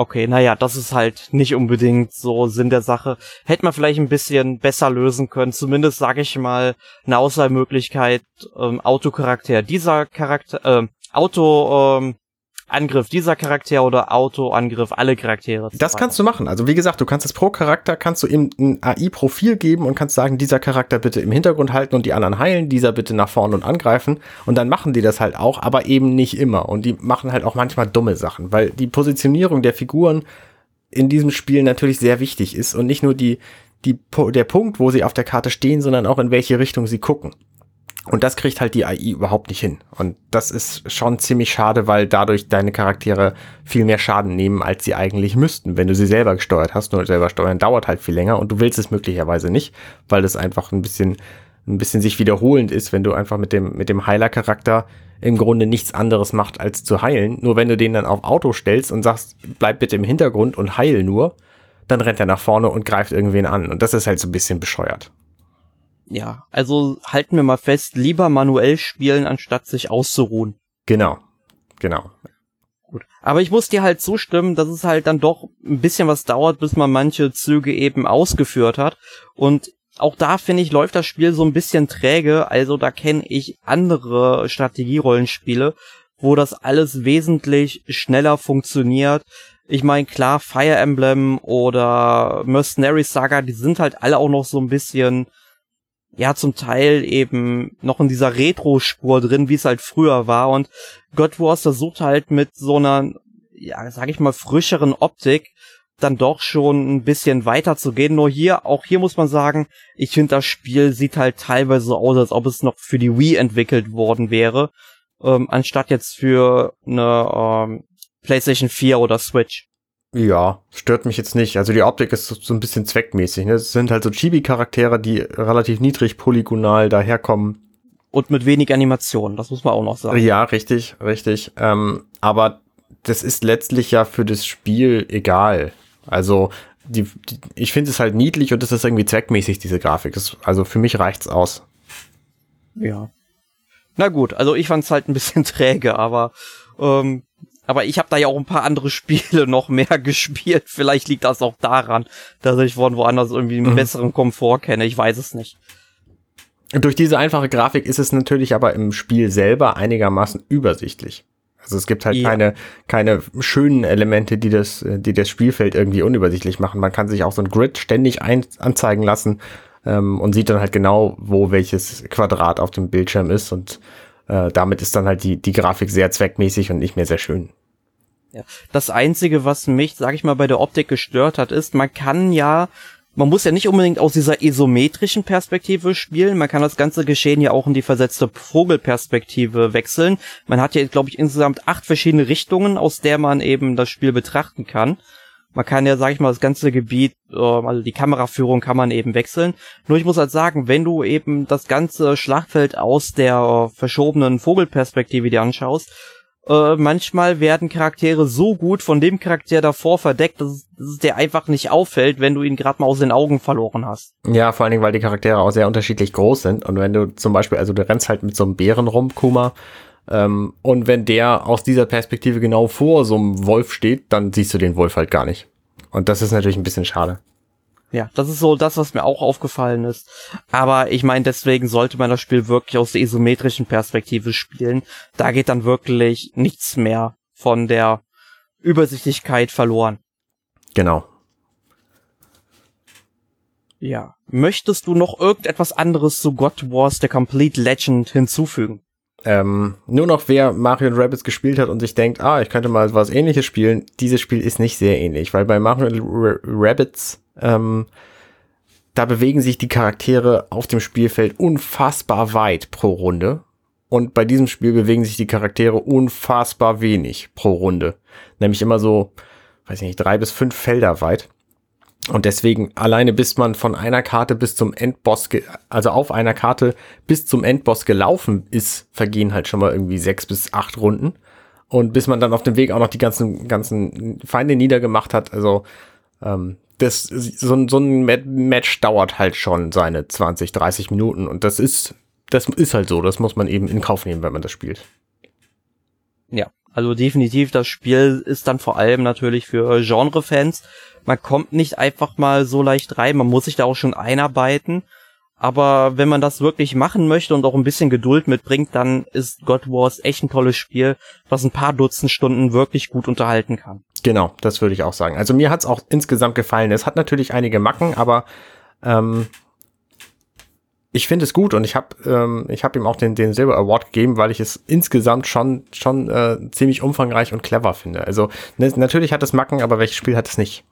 Okay, naja, das ist halt nicht unbedingt so Sinn der Sache. Hätte man vielleicht ein bisschen besser lösen können. Zumindest, sage ich mal, eine Auswahlmöglichkeit, ähm, Autocharakter dieser Charakter, äh, Auto, ähm, Angriff dieser Charakter oder Auto-Angriff alle Charaktere. Das kannst du machen. Also wie gesagt, du kannst es pro Charakter, kannst du ihm ein AI-Profil geben und kannst sagen, dieser Charakter bitte im Hintergrund halten und die anderen heilen, dieser bitte nach vorne und angreifen. Und dann machen die das halt auch, aber eben nicht immer. Und die machen halt auch manchmal dumme Sachen, weil die Positionierung der Figuren in diesem Spiel natürlich sehr wichtig ist und nicht nur die, die, der Punkt, wo sie auf der Karte stehen, sondern auch in welche Richtung sie gucken. Und das kriegt halt die AI überhaupt nicht hin. Und das ist schon ziemlich schade, weil dadurch deine Charaktere viel mehr Schaden nehmen, als sie eigentlich müssten, wenn du sie selber gesteuert hast. Nur selber steuern dauert halt viel länger und du willst es möglicherweise nicht, weil das einfach ein bisschen, ein bisschen sich wiederholend ist, wenn du einfach mit dem, mit dem Heiler-Charakter im Grunde nichts anderes macht, als zu heilen. Nur wenn du den dann auf Auto stellst und sagst, bleib bitte im Hintergrund und heil nur, dann rennt er nach vorne und greift irgendwen an. Und das ist halt so ein bisschen bescheuert ja, also halten wir mal fest, lieber manuell spielen, anstatt sich auszuruhen. Genau, genau. Gut. Aber ich muss dir halt zustimmen, dass es halt dann doch ein bisschen was dauert, bis man manche Züge eben ausgeführt hat. Und auch da finde ich, läuft das Spiel so ein bisschen träge. Also da kenne ich andere Strategierollenspiele, wo das alles wesentlich schneller funktioniert. Ich meine, klar, Fire Emblem oder Mercenary Saga, die sind halt alle auch noch so ein bisschen ja zum Teil eben noch in dieser Retro-Spur drin, wie es halt früher war. Und God Wars versucht halt mit so einer, ja, sag ich mal, frischeren Optik dann doch schon ein bisschen weiter zu gehen. Nur hier, auch hier muss man sagen, ich finde das Spiel sieht halt teilweise so aus, als ob es noch für die Wii entwickelt worden wäre, ähm, anstatt jetzt für eine ähm, PlayStation 4 oder Switch. Ja, stört mich jetzt nicht. Also die Optik ist so, so ein bisschen zweckmäßig. Ne? Es sind halt so Chibi-Charaktere, die relativ niedrig polygonal daherkommen. Und mit wenig Animation, das muss man auch noch sagen. Ja, richtig, richtig. Ähm, aber das ist letztlich ja für das Spiel egal. Also die, die ich finde es halt niedlich und es ist irgendwie zweckmäßig, diese Grafik. Das, also für mich reicht's aus. Ja. Na gut, also ich fand's halt ein bisschen träge, aber ähm, aber ich habe da ja auch ein paar andere Spiele noch mehr gespielt. Vielleicht liegt das auch daran, dass ich von woanders irgendwie einen mhm. besseren Komfort kenne. Ich weiß es nicht. Durch diese einfache Grafik ist es natürlich aber im Spiel selber einigermaßen übersichtlich. Also es gibt halt ja. keine, keine schönen Elemente, die das, die das Spielfeld irgendwie unübersichtlich machen. Man kann sich auch so ein Grid ständig ein, anzeigen lassen ähm, und sieht dann halt genau, wo welches Quadrat auf dem Bildschirm ist und äh, damit ist dann halt die, die Grafik sehr zweckmäßig und nicht mehr sehr schön. Ja. Das Einzige, was mich, sag ich mal, bei der Optik gestört hat, ist, man kann ja man muss ja nicht unbedingt aus dieser isometrischen Perspektive spielen. Man kann das ganze Geschehen ja auch in die versetzte Vogelperspektive wechseln. Man hat ja, glaube ich, insgesamt acht verschiedene Richtungen, aus der man eben das Spiel betrachten kann. Man kann ja, sag ich mal, das ganze Gebiet, ähm, also die Kameraführung kann man eben wechseln. Nur ich muss halt sagen, wenn du eben das ganze Schlachtfeld aus der verschobenen Vogelperspektive dir anschaust, äh, manchmal werden Charaktere so gut von dem Charakter davor verdeckt, dass, dass es dir einfach nicht auffällt, wenn du ihn gerade mal aus den Augen verloren hast. Ja, vor allen Dingen, weil die Charaktere auch sehr unterschiedlich groß sind. Und wenn du zum Beispiel, also du rennst halt mit so einem Bären rum, Kuma, ähm, und wenn der aus dieser Perspektive genau vor so einem Wolf steht, dann siehst du den Wolf halt gar nicht. Und das ist natürlich ein bisschen schade. Ja, das ist so das, was mir auch aufgefallen ist. Aber ich meine, deswegen sollte man das Spiel wirklich aus der isometrischen Perspektive spielen. Da geht dann wirklich nichts mehr von der Übersichtlichkeit verloren. Genau. Ja. Möchtest du noch irgendetwas anderes zu God Wars The Complete Legend hinzufügen? Ähm, nur noch wer Mario Rabbits gespielt hat und sich denkt, ah, ich könnte mal was ähnliches spielen, dieses Spiel ist nicht sehr ähnlich, weil bei Mario Rabbits ähm, da bewegen sich die Charaktere auf dem Spielfeld unfassbar weit pro Runde. Und bei diesem Spiel bewegen sich die Charaktere unfassbar wenig pro Runde. Nämlich immer so, weiß ich nicht, drei bis fünf Felder weit. Und deswegen alleine bis man von einer Karte bis zum Endboss, also auf einer Karte bis zum Endboss gelaufen ist, vergehen halt schon mal irgendwie sechs bis acht Runden. Und bis man dann auf dem Weg auch noch die ganzen, ganzen Feinde niedergemacht hat, also ähm, das, so, ein so ein Match dauert halt schon seine 20, 30 Minuten und das ist, das ist halt so, das muss man eben in Kauf nehmen, wenn man das spielt. Ja, also definitiv, das Spiel ist dann vor allem natürlich für Genre-Fans. Man kommt nicht einfach mal so leicht rein, man muss sich da auch schon einarbeiten. Aber wenn man das wirklich machen möchte und auch ein bisschen Geduld mitbringt, dann ist God Wars echt ein tolles Spiel, was ein paar Dutzend Stunden wirklich gut unterhalten kann. Genau, das würde ich auch sagen. Also mir hat's auch insgesamt gefallen. Es hat natürlich einige Macken, aber ähm, ich finde es gut und ich habe ähm, ich habe ihm auch den den Silber Award gegeben, weil ich es insgesamt schon schon äh, ziemlich umfangreich und clever finde. Also ne, natürlich hat es Macken, aber welches Spiel hat es nicht?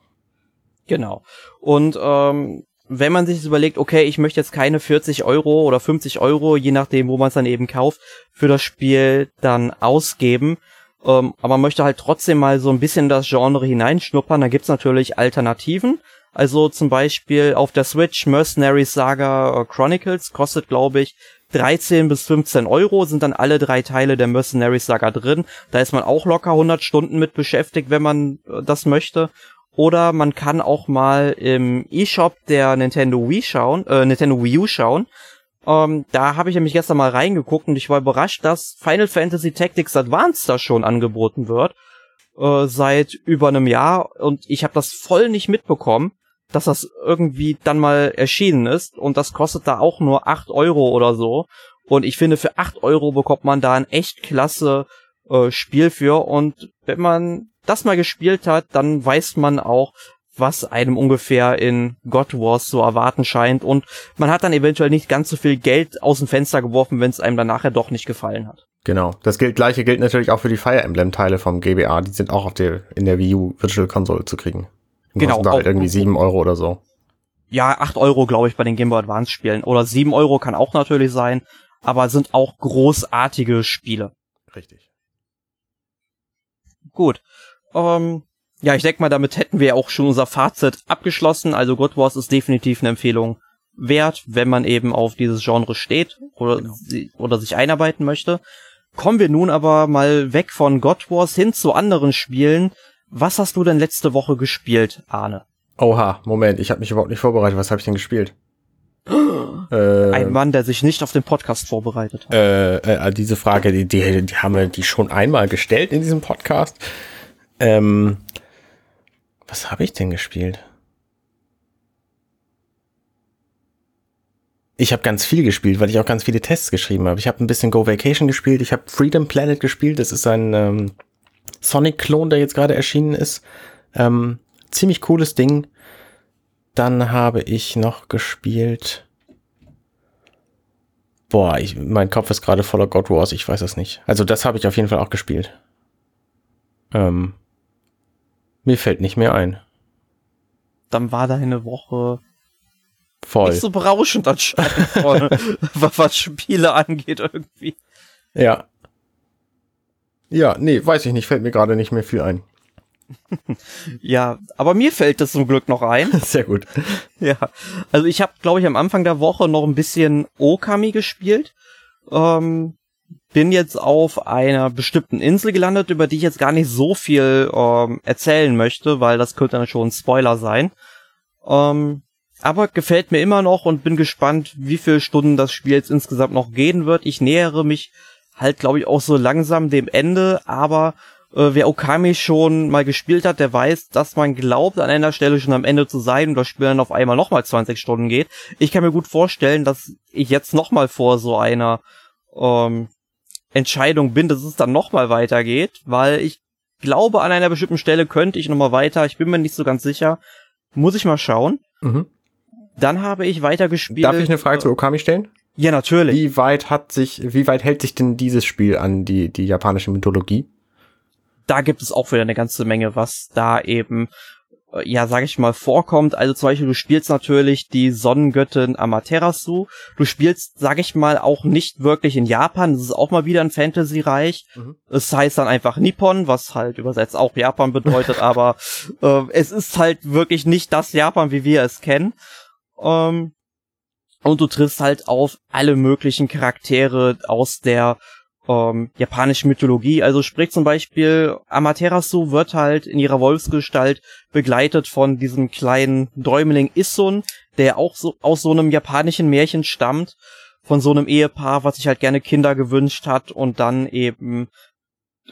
Genau. Und ähm, wenn man sich überlegt, okay, ich möchte jetzt keine 40 Euro oder 50 Euro, je nachdem, wo man es dann eben kauft, für das Spiel dann ausgeben, ähm, aber man möchte halt trotzdem mal so ein bisschen das Genre hineinschnuppern, da gibt's natürlich Alternativen. Also zum Beispiel auf der Switch Mercenaries Saga äh, Chronicles kostet, glaube ich, 13 bis 15 Euro sind dann alle drei Teile der Mercenaries Saga drin. Da ist man auch locker 100 Stunden mit beschäftigt, wenn man äh, das möchte. Oder man kann auch mal im eShop der Nintendo Wii schauen, äh, Nintendo Wii U schauen. Ähm, da habe ich nämlich gestern mal reingeguckt und ich war überrascht, dass Final Fantasy Tactics Advance da schon angeboten wird. Äh, seit über einem Jahr. Und ich habe das voll nicht mitbekommen, dass das irgendwie dann mal erschienen ist. Und das kostet da auch nur acht Euro oder so. Und ich finde, für acht Euro bekommt man da ein echt klasse äh, Spiel für. Und wenn man das mal gespielt hat, dann weiß man auch, was einem ungefähr in God Wars so erwarten scheint und man hat dann eventuell nicht ganz so viel Geld aus dem Fenster geworfen, wenn es einem dann nachher doch nicht gefallen hat. Genau. Das gilt, gleiche gilt natürlich auch für die Fire Emblem Teile vom GBA. Die sind auch auf der, in der Wii U Virtual Console zu kriegen. Die genau. Da halt irgendwie sieben Euro oder so. Ja, acht Euro, glaube ich, bei den Game Boy Advance Spielen. Oder sieben Euro kann auch natürlich sein, aber sind auch großartige Spiele. Richtig. Gut. Ähm, ja, ich denke mal, damit hätten wir auch schon unser Fazit abgeschlossen. Also God Wars ist definitiv eine Empfehlung wert, wenn man eben auf dieses Genre steht oder, genau. oder sich einarbeiten möchte. Kommen wir nun aber mal weg von God Wars hin zu anderen Spielen. Was hast du denn letzte Woche gespielt, Arne? Oha, Moment, ich habe mich überhaupt nicht vorbereitet. Was habe ich denn gespielt? Ein Mann, der sich nicht auf den Podcast vorbereitet hat. Äh, äh, diese Frage, die, die, die haben wir die schon einmal gestellt in diesem Podcast. Ähm, was habe ich denn gespielt? Ich habe ganz viel gespielt, weil ich auch ganz viele Tests geschrieben habe. Ich habe ein bisschen Go Vacation gespielt, ich habe Freedom Planet gespielt, das ist ein ähm, Sonic-Klon, der jetzt gerade erschienen ist. Ähm, ziemlich cooles Ding. Dann habe ich noch gespielt. Boah, ich, mein Kopf ist gerade voller God Wars, ich weiß es nicht. Also das habe ich auf jeden Fall auch gespielt. Ähm, mir fällt nicht mehr ein. Dann war deine Woche Voll. nicht so berauschend anscheinend, was Spiele angeht irgendwie. Ja. Ja, nee, weiß ich nicht, fällt mir gerade nicht mehr viel ein. Ja, aber mir fällt das zum Glück noch ein. Sehr gut. Ja, also ich habe, glaube ich, am Anfang der Woche noch ein bisschen Okami gespielt. Ähm, bin jetzt auf einer bestimmten Insel gelandet, über die ich jetzt gar nicht so viel ähm, erzählen möchte, weil das könnte dann schon ein Spoiler sein. Ähm, aber gefällt mir immer noch und bin gespannt, wie viele Stunden das Spiel jetzt insgesamt noch gehen wird. Ich nähere mich halt, glaube ich, auch so langsam dem Ende, aber äh, wer Okami schon mal gespielt hat, der weiß, dass man glaubt, an einer Stelle schon am Ende zu sein und das Spiel dann auf einmal nochmal 20 Stunden geht. Ich kann mir gut vorstellen, dass ich jetzt nochmal vor so einer ähm, Entscheidung bin, dass es dann nochmal weitergeht, weil ich glaube, an einer bestimmten Stelle könnte ich nochmal weiter. Ich bin mir nicht so ganz sicher. Muss ich mal schauen. Mhm. Dann habe ich weiter gespielt. Darf ich eine Frage äh, zu Okami stellen? Ja, natürlich. Wie weit hat sich, wie weit hält sich denn dieses Spiel an die, die japanische Mythologie? Da gibt es auch wieder eine ganze Menge, was da eben äh, ja, sag ich mal, vorkommt. Also zum Beispiel, du spielst natürlich die Sonnengöttin Amaterasu. Du spielst, sag ich mal, auch nicht wirklich in Japan. Das ist auch mal wieder ein Fantasy-Reich. Mhm. Es heißt dann einfach Nippon, was halt übersetzt auch Japan bedeutet, aber äh, es ist halt wirklich nicht das Japan, wie wir es kennen. Ähm, und du triffst halt auf alle möglichen Charaktere aus der ähm, japanische Mythologie. Also sprich zum Beispiel, Amaterasu wird halt in ihrer Wolfsgestalt begleitet von diesem kleinen Däumling Issun, der auch so aus so einem japanischen Märchen stammt, von so einem Ehepaar, was sich halt gerne Kinder gewünscht hat und dann eben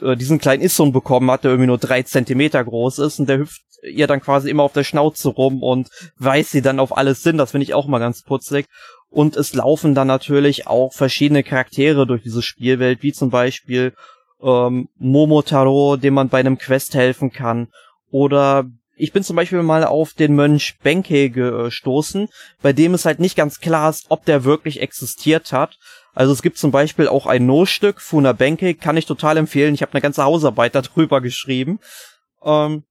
äh, diesen kleinen Issun bekommen hat, der irgendwie nur drei Zentimeter groß ist und der hüpft ihr dann quasi immer auf der Schnauze rum und weist sie dann auf alles Sinn. Das finde ich auch mal ganz putzig. Und es laufen dann natürlich auch verschiedene Charaktere durch diese Spielwelt, wie zum Beispiel ähm, Momotaro, dem man bei einem Quest helfen kann. Oder ich bin zum Beispiel mal auf den Mönch Benkei gestoßen, bei dem es halt nicht ganz klar ist, ob der wirklich existiert hat. Also es gibt zum Beispiel auch ein No-Stück, Funa Benkei, kann ich total empfehlen. Ich habe eine ganze Hausarbeit darüber geschrieben. Ähm,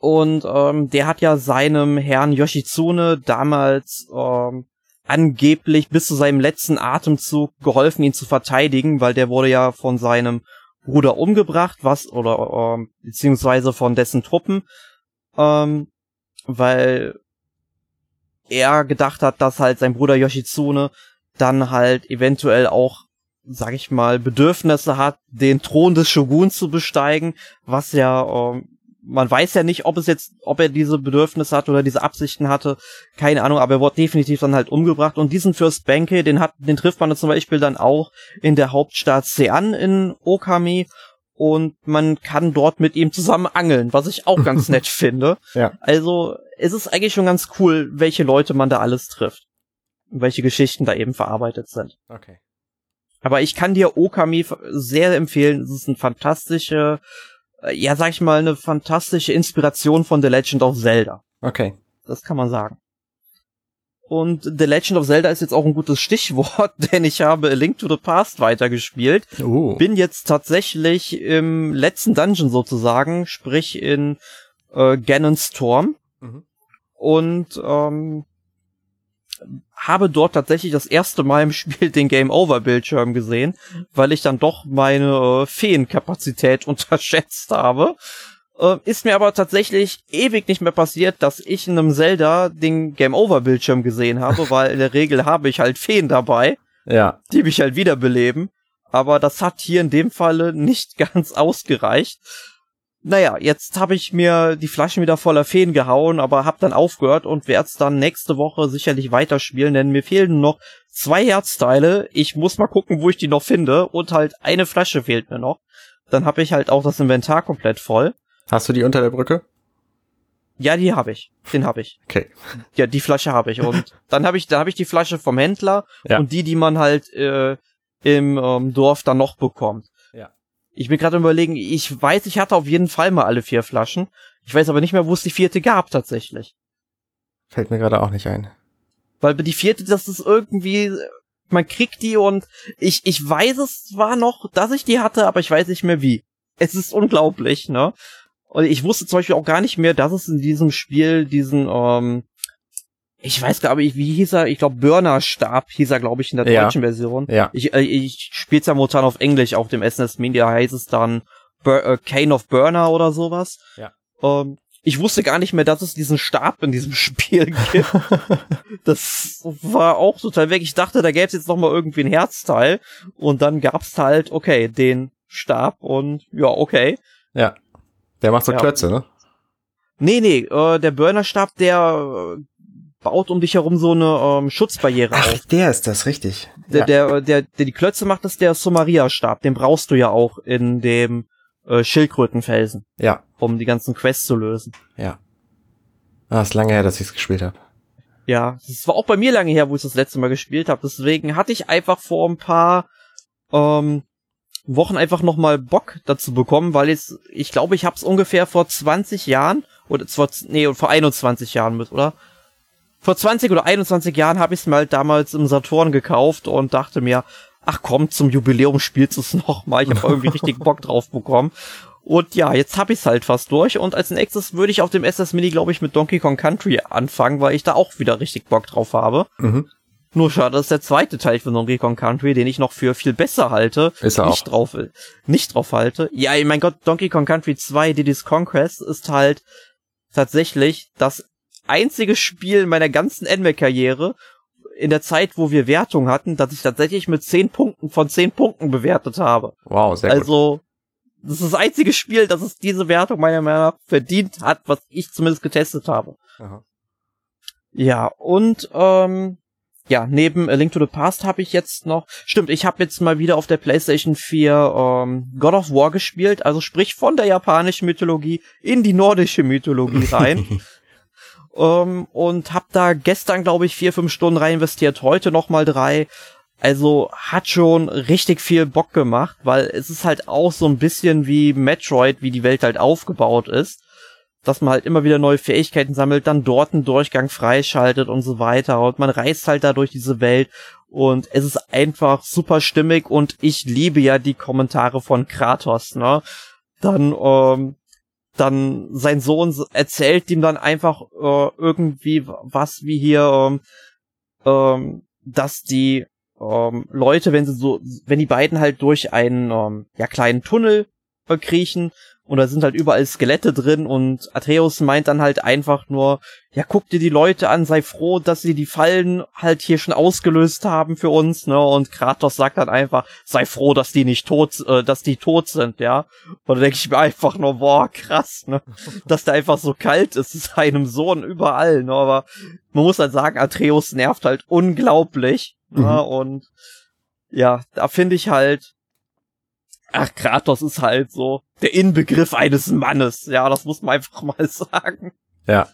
und ähm, der hat ja seinem Herrn Yoshitsune damals ähm, angeblich bis zu seinem letzten Atemzug geholfen, ihn zu verteidigen, weil der wurde ja von seinem Bruder umgebracht, was oder äh, beziehungsweise von dessen Truppen, ähm, weil er gedacht hat, dass halt sein Bruder Yoshitsune dann halt eventuell auch, sag ich mal, Bedürfnisse hat, den Thron des Shogun zu besteigen, was ja äh, man weiß ja nicht, ob es jetzt, ob er diese Bedürfnisse hat oder diese Absichten hatte, keine Ahnung, aber er wurde definitiv dann halt umgebracht und diesen Fürst Benke, den hat, den trifft man zum Beispiel dann auch in der Hauptstadt Sean in Okami und man kann dort mit ihm zusammen angeln, was ich auch ganz nett finde. Ja. Also, es ist eigentlich schon ganz cool, welche Leute man da alles trifft. Und welche Geschichten da eben verarbeitet sind. Okay. Aber ich kann dir Okami sehr empfehlen. Es ist eine fantastische ja, sag ich mal, eine fantastische Inspiration von The Legend of Zelda. Okay. Das kann man sagen. Und The Legend of Zelda ist jetzt auch ein gutes Stichwort, denn ich habe A Link to the Past weitergespielt. Uh. Bin jetzt tatsächlich im letzten Dungeon sozusagen, sprich in äh, Ganon's Storm. Mhm. Und ähm, habe dort tatsächlich das erste Mal im Spiel den Game Over Bildschirm gesehen, weil ich dann doch meine äh, Feenkapazität unterschätzt habe. Äh, ist mir aber tatsächlich ewig nicht mehr passiert, dass ich in einem Zelda den Game Over Bildschirm gesehen habe, weil in der Regel habe ich halt Feen dabei, ja. die mich halt wiederbeleben. Aber das hat hier in dem Falle nicht ganz ausgereicht naja, jetzt habe ich mir die Flaschen wieder voller Feen gehauen, aber hab dann aufgehört und werde es dann nächste Woche sicherlich weiterspielen, denn mir fehlen noch zwei Herzteile. Ich muss mal gucken, wo ich die noch finde und halt eine Flasche fehlt mir noch. Dann habe ich halt auch das Inventar komplett voll. Hast du die unter der Brücke? Ja, die habe ich. Den habe ich. Okay. Ja, die Flasche habe ich und dann habe ich, da habe ich die Flasche vom Händler ja. und die, die man halt äh, im ähm, Dorf dann noch bekommt. Ich bin gerade überlegen, ich weiß, ich hatte auf jeden Fall mal alle vier Flaschen. Ich weiß aber nicht mehr, wo es die vierte gab tatsächlich. Fällt mir gerade auch nicht ein. Weil die vierte, das ist irgendwie, man kriegt die und ich, ich weiß es zwar noch, dass ich die hatte, aber ich weiß nicht mehr wie. Es ist unglaublich, ne? Und ich wusste zum Beispiel auch gar nicht mehr, dass es in diesem Spiel diesen, ähm, ich weiß gar nicht, wie hieß er? Ich glaube, Burner-Stab hieß er, glaube ich, in der Ja. deutschen Version. Ja. Ich, äh, ich spiele ja momentan auf Englisch auf dem SNES Mini, da heißt es dann Bur äh, Kane of Burner oder sowas. Ja. Ähm, ich wusste gar nicht mehr, dass es diesen Stab in diesem Spiel gibt. das war auch total weg. Ich dachte, da gäbe es jetzt noch mal irgendwie ein Herzteil und dann gab's halt, okay, den Stab und ja, okay. Ja. Der macht so Ja. Klötze, ne? Nee, nee, äh, der Burner-Stab, der äh, baut um dich herum so eine ähm, Schutzbarriere auf. der ist das, richtig. Der, der, der, der die Klötze macht, ist der Somaria-Stab. Den brauchst du ja auch in dem äh, Schildkrötenfelsen, ja, um die ganzen Quests zu lösen. ja. Ah, ist lange her, dass ich's gespielt habe. Ja, das war auch bei mir lange her, wo ich das letzte Mal gespielt habe. Deswegen hatte ich einfach vor ein paar ähm, Wochen einfach noch mal Bock dazu bekommen, weil jetzt, ich glaube, ich habe es ungefähr vor 20 Jahren oder zwar nee, vor 21 Jahren mit, oder? Vor 20 oder 21 Jahren habe ich es mir halt damals im Saturn gekauft und dachte mir, ach komm, zum Jubiläum spielst du es noch mal. Ich habe irgendwie richtig Bock drauf bekommen. Und ja, jetzt hab ich's halt fast durch und als nächstes würde ich auf dem SS Mini, glaube ich, mit Donkey Kong Country anfangen, weil ich da auch wieder richtig Bock drauf habe. Mhm. Nur schade, dass der zweite Teil von Donkey Kong Country, den ich noch für viel besser halte, nicht drauf nicht drauf halte. Ja, mein Gott, Donkey Kong Country 2 Diddy's Conquest ist halt tatsächlich das einzige Spiel meiner ganzen NMAC-Karriere in der Zeit, wo wir Wertung hatten, dass ich tatsächlich mit 10 Punkten von 10 Punkten bewertet habe. Wow, sehr gut. Also, das ist das einzige Spiel, das es diese Wertung meiner Meinung nach verdient hat, was ich zumindest getestet habe. Aha. Ja, und ähm, ja, neben A Link to the Past habe ich jetzt noch, stimmt, ich habe jetzt mal wieder auf der PlayStation 4 ähm, God of War gespielt, also sprich von der japanischen Mythologie in die nordische Mythologie rein. ähm, und hab da gestern, glaube ich, vier, fünf Stunden rein investiert, heute noch mal drei. Also hat schon richtig viel Bock gemacht, weil es ist halt auch so ein bisschen wie Metroid, wie die Welt halt aufgebaut ist dass man halt immer wieder neue Fähigkeiten sammelt, dann dort einen Durchgang freischaltet und so weiter und man reist halt da durch diese Welt und es ist einfach super stimmig und ich liebe ja die Kommentare von Kratos, ne? Dann, ähm, dann sein Sohn erzählt ihm dann einfach äh, irgendwie was wie hier, ähm, ähm, dass die ähm, Leute, wenn sie so, wenn die beiden halt durch einen ähm, ja kleinen Tunnel äh, kriechen, und da sind halt überall Skelette drin und Atreus meint dann halt einfach nur, ja, guck dir die Leute an, sei froh, dass sie die Fallen halt hier schon ausgelöst haben für uns, ne? Und Kratos sagt dann einfach, sei froh, dass die nicht tot, äh, dass die tot sind, ja? Und da denke ich mir einfach nur, boah, krass, ne? Dass der einfach so kalt ist, ist seinem Sohn überall, ne? Aber man muss halt sagen, Atreus nervt halt unglaublich, Mhm. ne? Und ja, da finde ich halt, Ach, Kratos ist halt so der Inbegriff eines Mannes. Ja, das muss man einfach mal sagen. Ja.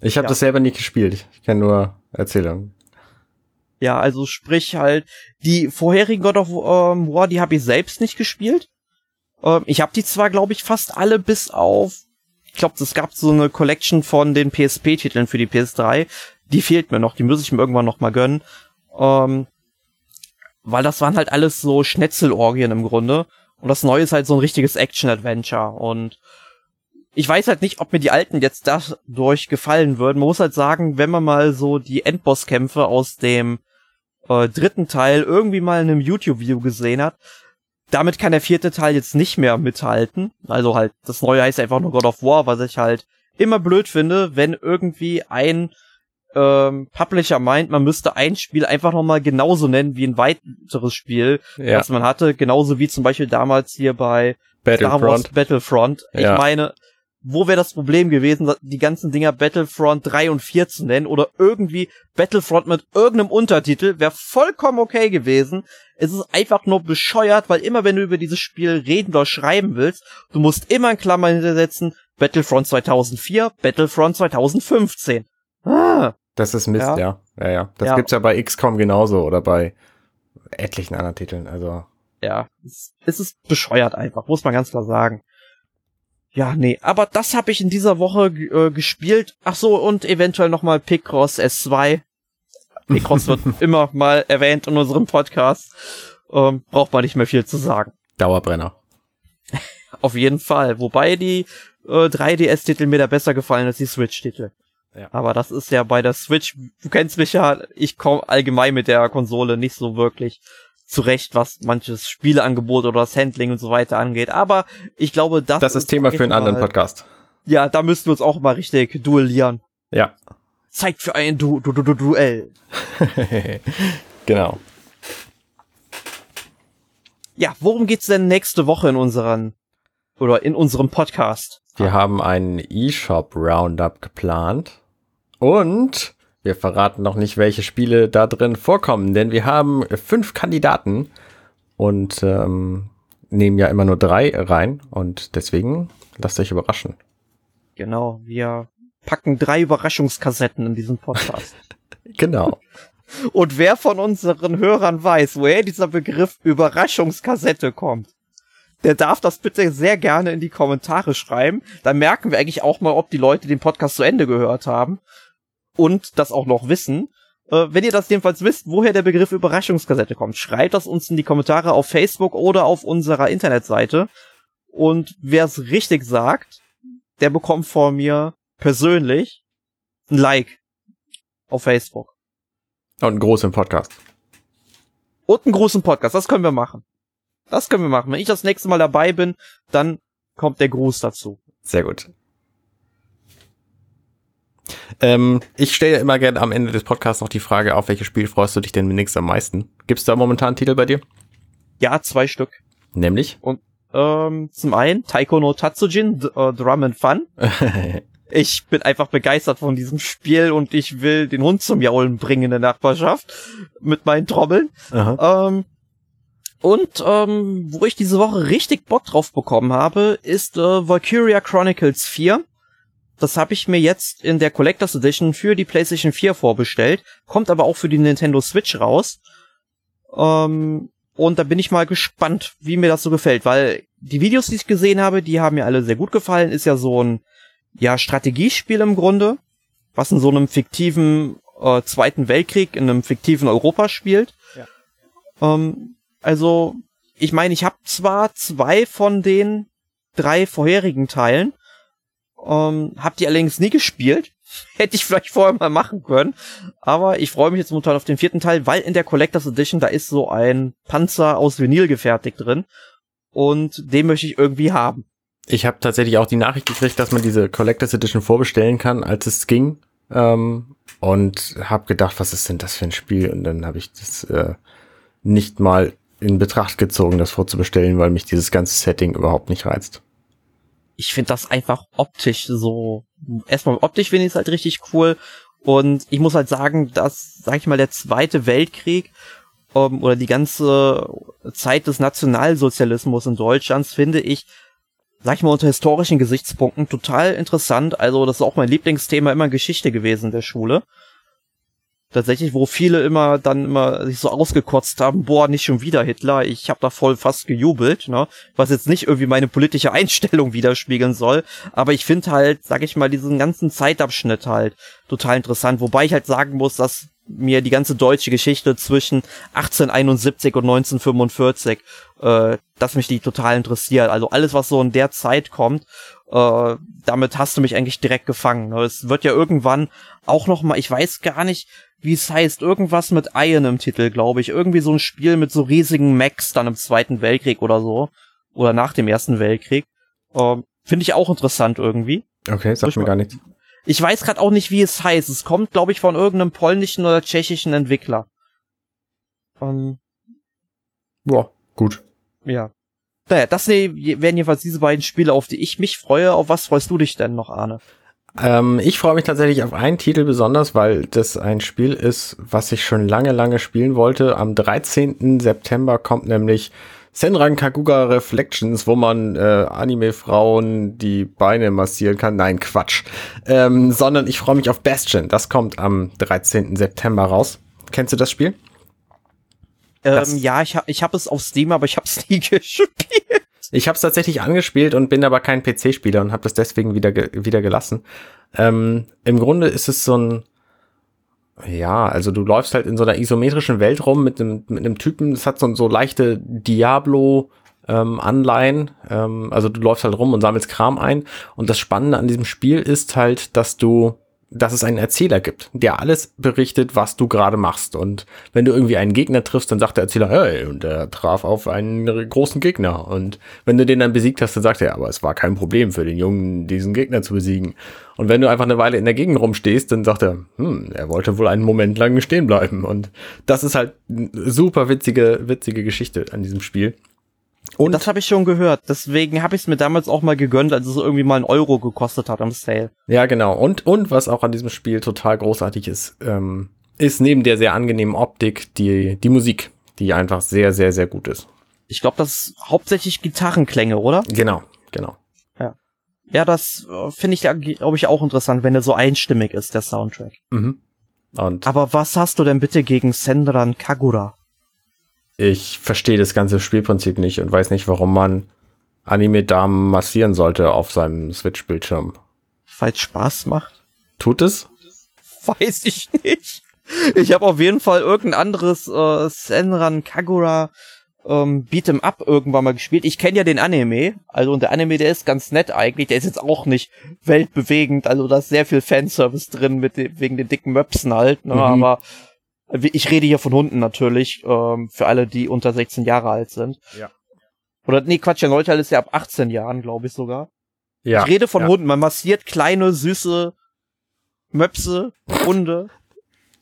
Ich habe Ja. das selber nicht gespielt. Ich kenne nur Erzählungen. Ja, also sprich halt, die vorherigen God of ähm, War, die habe ich selbst nicht gespielt. Ähm, ich habe die zwar, glaube ich, fast alle bis auf, ich glaube, es gab so eine Collection von den PSP-Titeln für die PS3. Die fehlt mir noch, die muss ich mir irgendwann noch mal gönnen. Ähm, weil das waren halt alles so Schnetzelorgien im Grunde. Und das Neue ist halt so ein richtiges Action-Adventure. Und ich weiß halt nicht, ob mir die alten jetzt dadurch gefallen würden. Man muss halt sagen, wenn man mal so die Endbosskämpfe aus dem äh, dritten Teil irgendwie mal in einem YouTube-Video gesehen hat, damit kann der vierte Teil jetzt nicht mehr mithalten. Also halt, das Neue heißt einfach nur God of War, was ich halt immer blöd finde, wenn irgendwie ein ähm, Publisher meint, man müsste ein Spiel einfach nochmal genauso nennen wie ein weiteres Spiel, Ja. was man hatte. Genauso wie zum Beispiel damals hier bei Star Wars Battlefront. Battlefront. Ich Ja. meine, wo wäre das Problem gewesen, die ganzen Dinger Battlefront 3 und 4 zu nennen oder irgendwie Battlefront mit irgendeinem Untertitel wäre vollkommen okay gewesen. Es ist einfach nur bescheuert, weil immer wenn du über dieses Spiel reden oder schreiben willst, du musst immer in Klammern hintersetzen Battlefront 2004, Battlefront 2015. Ah, Das ist Mist, Ja. ja. Ja, ja. Das Ja. gibt's ja bei XCOM genauso oder bei etlichen anderen Titeln. Also, ja, es, es ist bescheuert einfach, muss man ganz klar sagen. Ja, nee, aber das habe ich in dieser Woche äh, gespielt. Ach so, und eventuell nochmal Picross S2. Picross wird immer mal erwähnt in unserem Podcast. Ähm, braucht man nicht mehr viel zu sagen. Dauerbrenner. Auf jeden Fall. Wobei die äh, 3DS-Titel mir da besser gefallen als die Switch-Titel. Ja. Aber das ist ja bei der Switch, du kennst mich ja, ich komme allgemein mit der Konsole nicht so wirklich zurecht, was manches Spieleangebot oder das Handling und so weiter angeht. Aber ich glaube, das, das ist Thema für einen anderen Podcast. Ja, da müssten wir uns auch mal richtig duellieren. Ja. Zeit für ein du du du du Duell. genau. Ja, worum geht's denn nächste Woche in unseren oder in unserem Podcast? Wir haben einen eShop Roundup geplant und wir verraten noch nicht, welche Spiele da drin vorkommen, denn wir haben fünf Kandidaten und ähm, nehmen ja immer nur drei rein und deswegen lasst euch überraschen. Genau, wir packen drei Überraschungskassetten in diesen Podcast. genau. Und wer von unseren Hörern weiß, woher dieser Begriff Überraschungskassette kommt, der darf das bitte sehr gerne in die Kommentare schreiben. Dann merken wir eigentlich auch mal, ob die Leute den Podcast zu Ende gehört haben und das auch noch wissen. Äh, wenn ihr das jedenfalls wisst, woher der Begriff Überraschungskassette kommt, schreibt das uns in die Kommentare auf Facebook oder auf unserer Internetseite. Und wer es richtig sagt, der bekommt von mir persönlich ein Like auf Facebook. Und einen großen Podcast. Und einen großen Podcast, das können wir machen. Das können wir machen. Wenn ich das nächste Mal dabei bin, dann kommt der Gruß dazu. Sehr gut. Ähm, ich stelle ja immer gerne am Ende des Podcasts noch die Frage, auf welches Spiel freust du dich denn wenigstens am meisten? Gibt es da momentan einen Titel bei dir? Ja, zwei Stück. Nämlich? Und ähm, zum einen Taiko no Tatsujin, D äh, Drum and Fun. ich bin einfach begeistert von diesem Spiel und ich will den Hund zum Jaulen bringen in der Nachbarschaft mit meinen Trommeln. Ähm, und ähm, wo ich diese Woche richtig Bock drauf bekommen habe, ist äh, Valkyria Chronicles 4. Das habe ich mir jetzt in der Collectors Edition für die PlayStation 4 vorbestellt, kommt aber auch für die Nintendo Switch raus. Ähm, und da bin ich mal gespannt, wie mir das so gefällt, weil die Videos, die ich gesehen habe, die haben mir alle sehr gut gefallen. Ist ja so ein ja Strategiespiel im Grunde, was in so einem fiktiven äh, Zweiten Weltkrieg in einem fiktiven Europa spielt. Ja. Ähm, also ich meine, ich habe zwar zwei von den drei vorherigen Teilen, ähm, hab die allerdings nie gespielt. Hätte ich vielleicht vorher mal machen können. Aber ich freue mich jetzt momentan auf den vierten Teil, weil in der Collectors Edition, da ist so ein Panzer aus Vinyl gefertigt drin. Und den möchte ich irgendwie haben. Ich habe tatsächlich auch die Nachricht gekriegt, dass man diese Collectors Edition vorbestellen kann, als es ging. Ähm, und habe gedacht, was ist denn das für ein Spiel? Und dann habe ich das äh, nicht mal in Betracht gezogen, das vorzubestellen, weil mich dieses ganze Setting überhaupt nicht reizt ich finde das einfach optisch so, erstmal optisch finde ich es halt richtig cool und ich muss halt sagen, dass, sag ich mal, der Zweite Weltkrieg ähm, oder die ganze Zeit des Nationalsozialismus in Deutschlands finde ich, sag ich mal, unter historischen Gesichtspunkten total interessant. Also das ist auch mein Lieblingsthema immer Geschichte gewesen der Schule tatsächlich, wo viele immer dann immer sich so ausgekotzt haben, boah, nicht schon wieder Hitler, ich habe da voll fast gejubelt, ne? Was jetzt nicht irgendwie meine politische Einstellung widerspiegeln soll, aber ich finde halt, sag ich mal, diesen ganzen Zeitabschnitt halt total interessant, wobei ich halt sagen muss, dass mir die ganze deutsche Geschichte zwischen 1871 und 1945, äh, dass mich die total interessiert. Also alles, was so in der Zeit kommt, äh, damit hast du mich eigentlich direkt gefangen. Ne? Es wird ja irgendwann auch noch mal, ich weiß gar nicht, wie es heißt, irgendwas mit Iron im Titel, glaube ich. Irgendwie so ein Spiel mit so riesigen Mechs dann im Zweiten Weltkrieg oder so. Oder nach dem Ersten Weltkrieg. Ähm, Finde ich auch interessant irgendwie. Okay, sag mir gar nichts. Ich weiß gerade auch nicht, wie es heißt. Es kommt, glaube ich, von irgendeinem polnischen oder tschechischen Entwickler. Ähm, Boah, gut. Ja. Naja, das wären jedenfalls diese beiden Spiele, auf die ich mich freue. Auf was freust du dich denn noch, Arne? Ähm, ich freue mich tatsächlich auf einen Titel besonders, weil das ein Spiel ist, was ich schon lange, lange spielen wollte. Am 13. September kommt nämlich Senran Kaguga Reflections, wo man äh, Anime-Frauen die Beine massieren kann. Nein, Quatsch. Ähm, sondern ich freue mich auf Bastion. Das kommt am 13. September raus. Kennst du das Spiel? Ähm, ja, ich habe ich hab es auf Steam, aber ich habe es nie gespielt. Ich habe es tatsächlich angespielt und bin aber kein PC-Spieler und habe das deswegen wieder, ge wieder gelassen. Ähm, Im Grunde ist es so ein, ja, also du läufst halt in so einer isometrischen Welt rum mit einem, mit einem Typen, das hat so, so leichte Diablo, ähm, Anleihen. Ähm, also du läufst halt rum und sammelst Kram ein. Und das Spannende an diesem Spiel ist halt, dass du dass es einen Erzähler gibt, der alles berichtet, was du gerade machst. Und wenn du irgendwie einen Gegner triffst, dann sagt der Erzähler, hey, und er traf auf einen großen Gegner. Und wenn du den dann besiegt hast, dann sagt er, aber es war kein Problem für den Jungen, diesen Gegner zu besiegen. Und wenn du einfach eine Weile in der Gegend rumstehst, dann sagt er, hm, er wollte wohl einen Moment lang stehen bleiben. Und das ist halt eine super witzige, witzige Geschichte an diesem Spiel. Und das habe ich schon gehört. Deswegen habe ich es mir damals auch mal gegönnt, als es irgendwie mal einen Euro gekostet hat am Sale. Ja, genau. Und, und was auch an diesem Spiel total großartig ist, ähm, ist neben der sehr angenehmen Optik die, die Musik, die einfach sehr, sehr, sehr gut ist. Ich glaube, das ist hauptsächlich Gitarrenklänge, oder? Genau, genau. Ja. Ja, das äh, finde ich, glaube ich, auch interessant, wenn er so einstimmig ist, der Soundtrack. Mhm. Und Aber was hast du denn bitte gegen Senran Kagura? Ich verstehe das ganze Spielprinzip nicht und weiß nicht, warum man Anime-Damen massieren sollte auf seinem Switch-Bildschirm. Weil es Spaß macht? Tut es? Weiß ich nicht. Ich habe auf jeden Fall irgendein anderes äh, Senran Kagura ähm, Beat'em Up irgendwann mal gespielt. Ich kenne ja den Anime, also und der Anime, der ist ganz nett eigentlich. Der ist jetzt auch nicht weltbewegend, also da ist sehr viel Fanservice drin mit de wegen den dicken Möpsen halt. Ne? Mhm. Aber ich rede hier von Hunden natürlich, ähm, für alle, die unter 16 Jahre alt sind. Ja. Oder nee, Quatsch, der neue Teil ist ja ab 18 Jahren, glaube ich sogar. Ja. Ich rede von ja. Hunden. Man massiert kleine, süße Möpse, Hunde.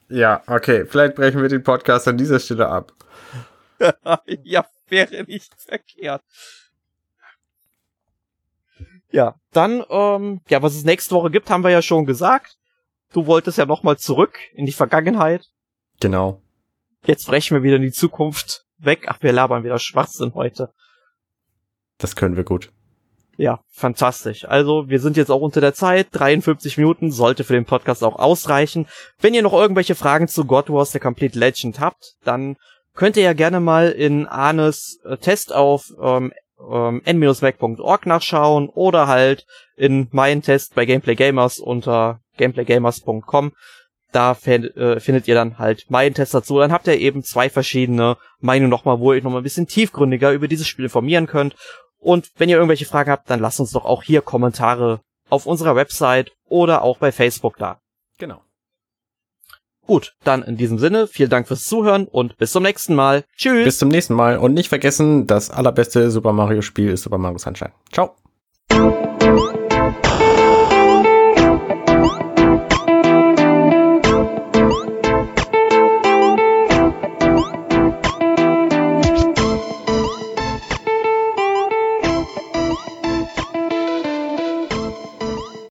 ja, okay. Vielleicht brechen wir den Podcast an dieser Stelle ab. ja, wäre nicht verkehrt. Ja, dann, ähm, ja, was es nächste Woche gibt, haben wir ja schon gesagt. Du wolltest ja nochmal zurück in die Vergangenheit. Genau. Jetzt brechen wir wieder in die Zukunft weg. Ach, wir labern wieder Schwachsinn heute. Das können wir gut. Ja, fantastisch. Also, wir sind jetzt auch unter der Zeit. 53 Minuten sollte für den Podcast auch ausreichen. Wenn ihr noch irgendwelche Fragen zu God Wars The Complete Legend habt, dann könnt ihr ja gerne mal in Arnes äh, Test auf ähm, ähm, n-mac.org nachschauen oder halt in meinen Test bei Gameplay Gamers unter gameplaygamers.com da äh, findet ihr dann halt meinen Test dazu. Dann habt ihr eben zwei verschiedene Meinungen nochmal, wo ihr euch nochmal ein bisschen tiefgründiger über dieses Spiel informieren könnt. Und wenn ihr irgendwelche Fragen habt, dann lasst uns doch auch hier Kommentare auf unserer Website oder auch bei Facebook da. Genau. Gut, dann in diesem Sinne, vielen Dank fürs Zuhören und bis zum nächsten Mal. Tschüss. Bis zum nächsten Mal und nicht vergessen, das allerbeste Super Mario Spiel ist Super Mario Sunshine. Ciao.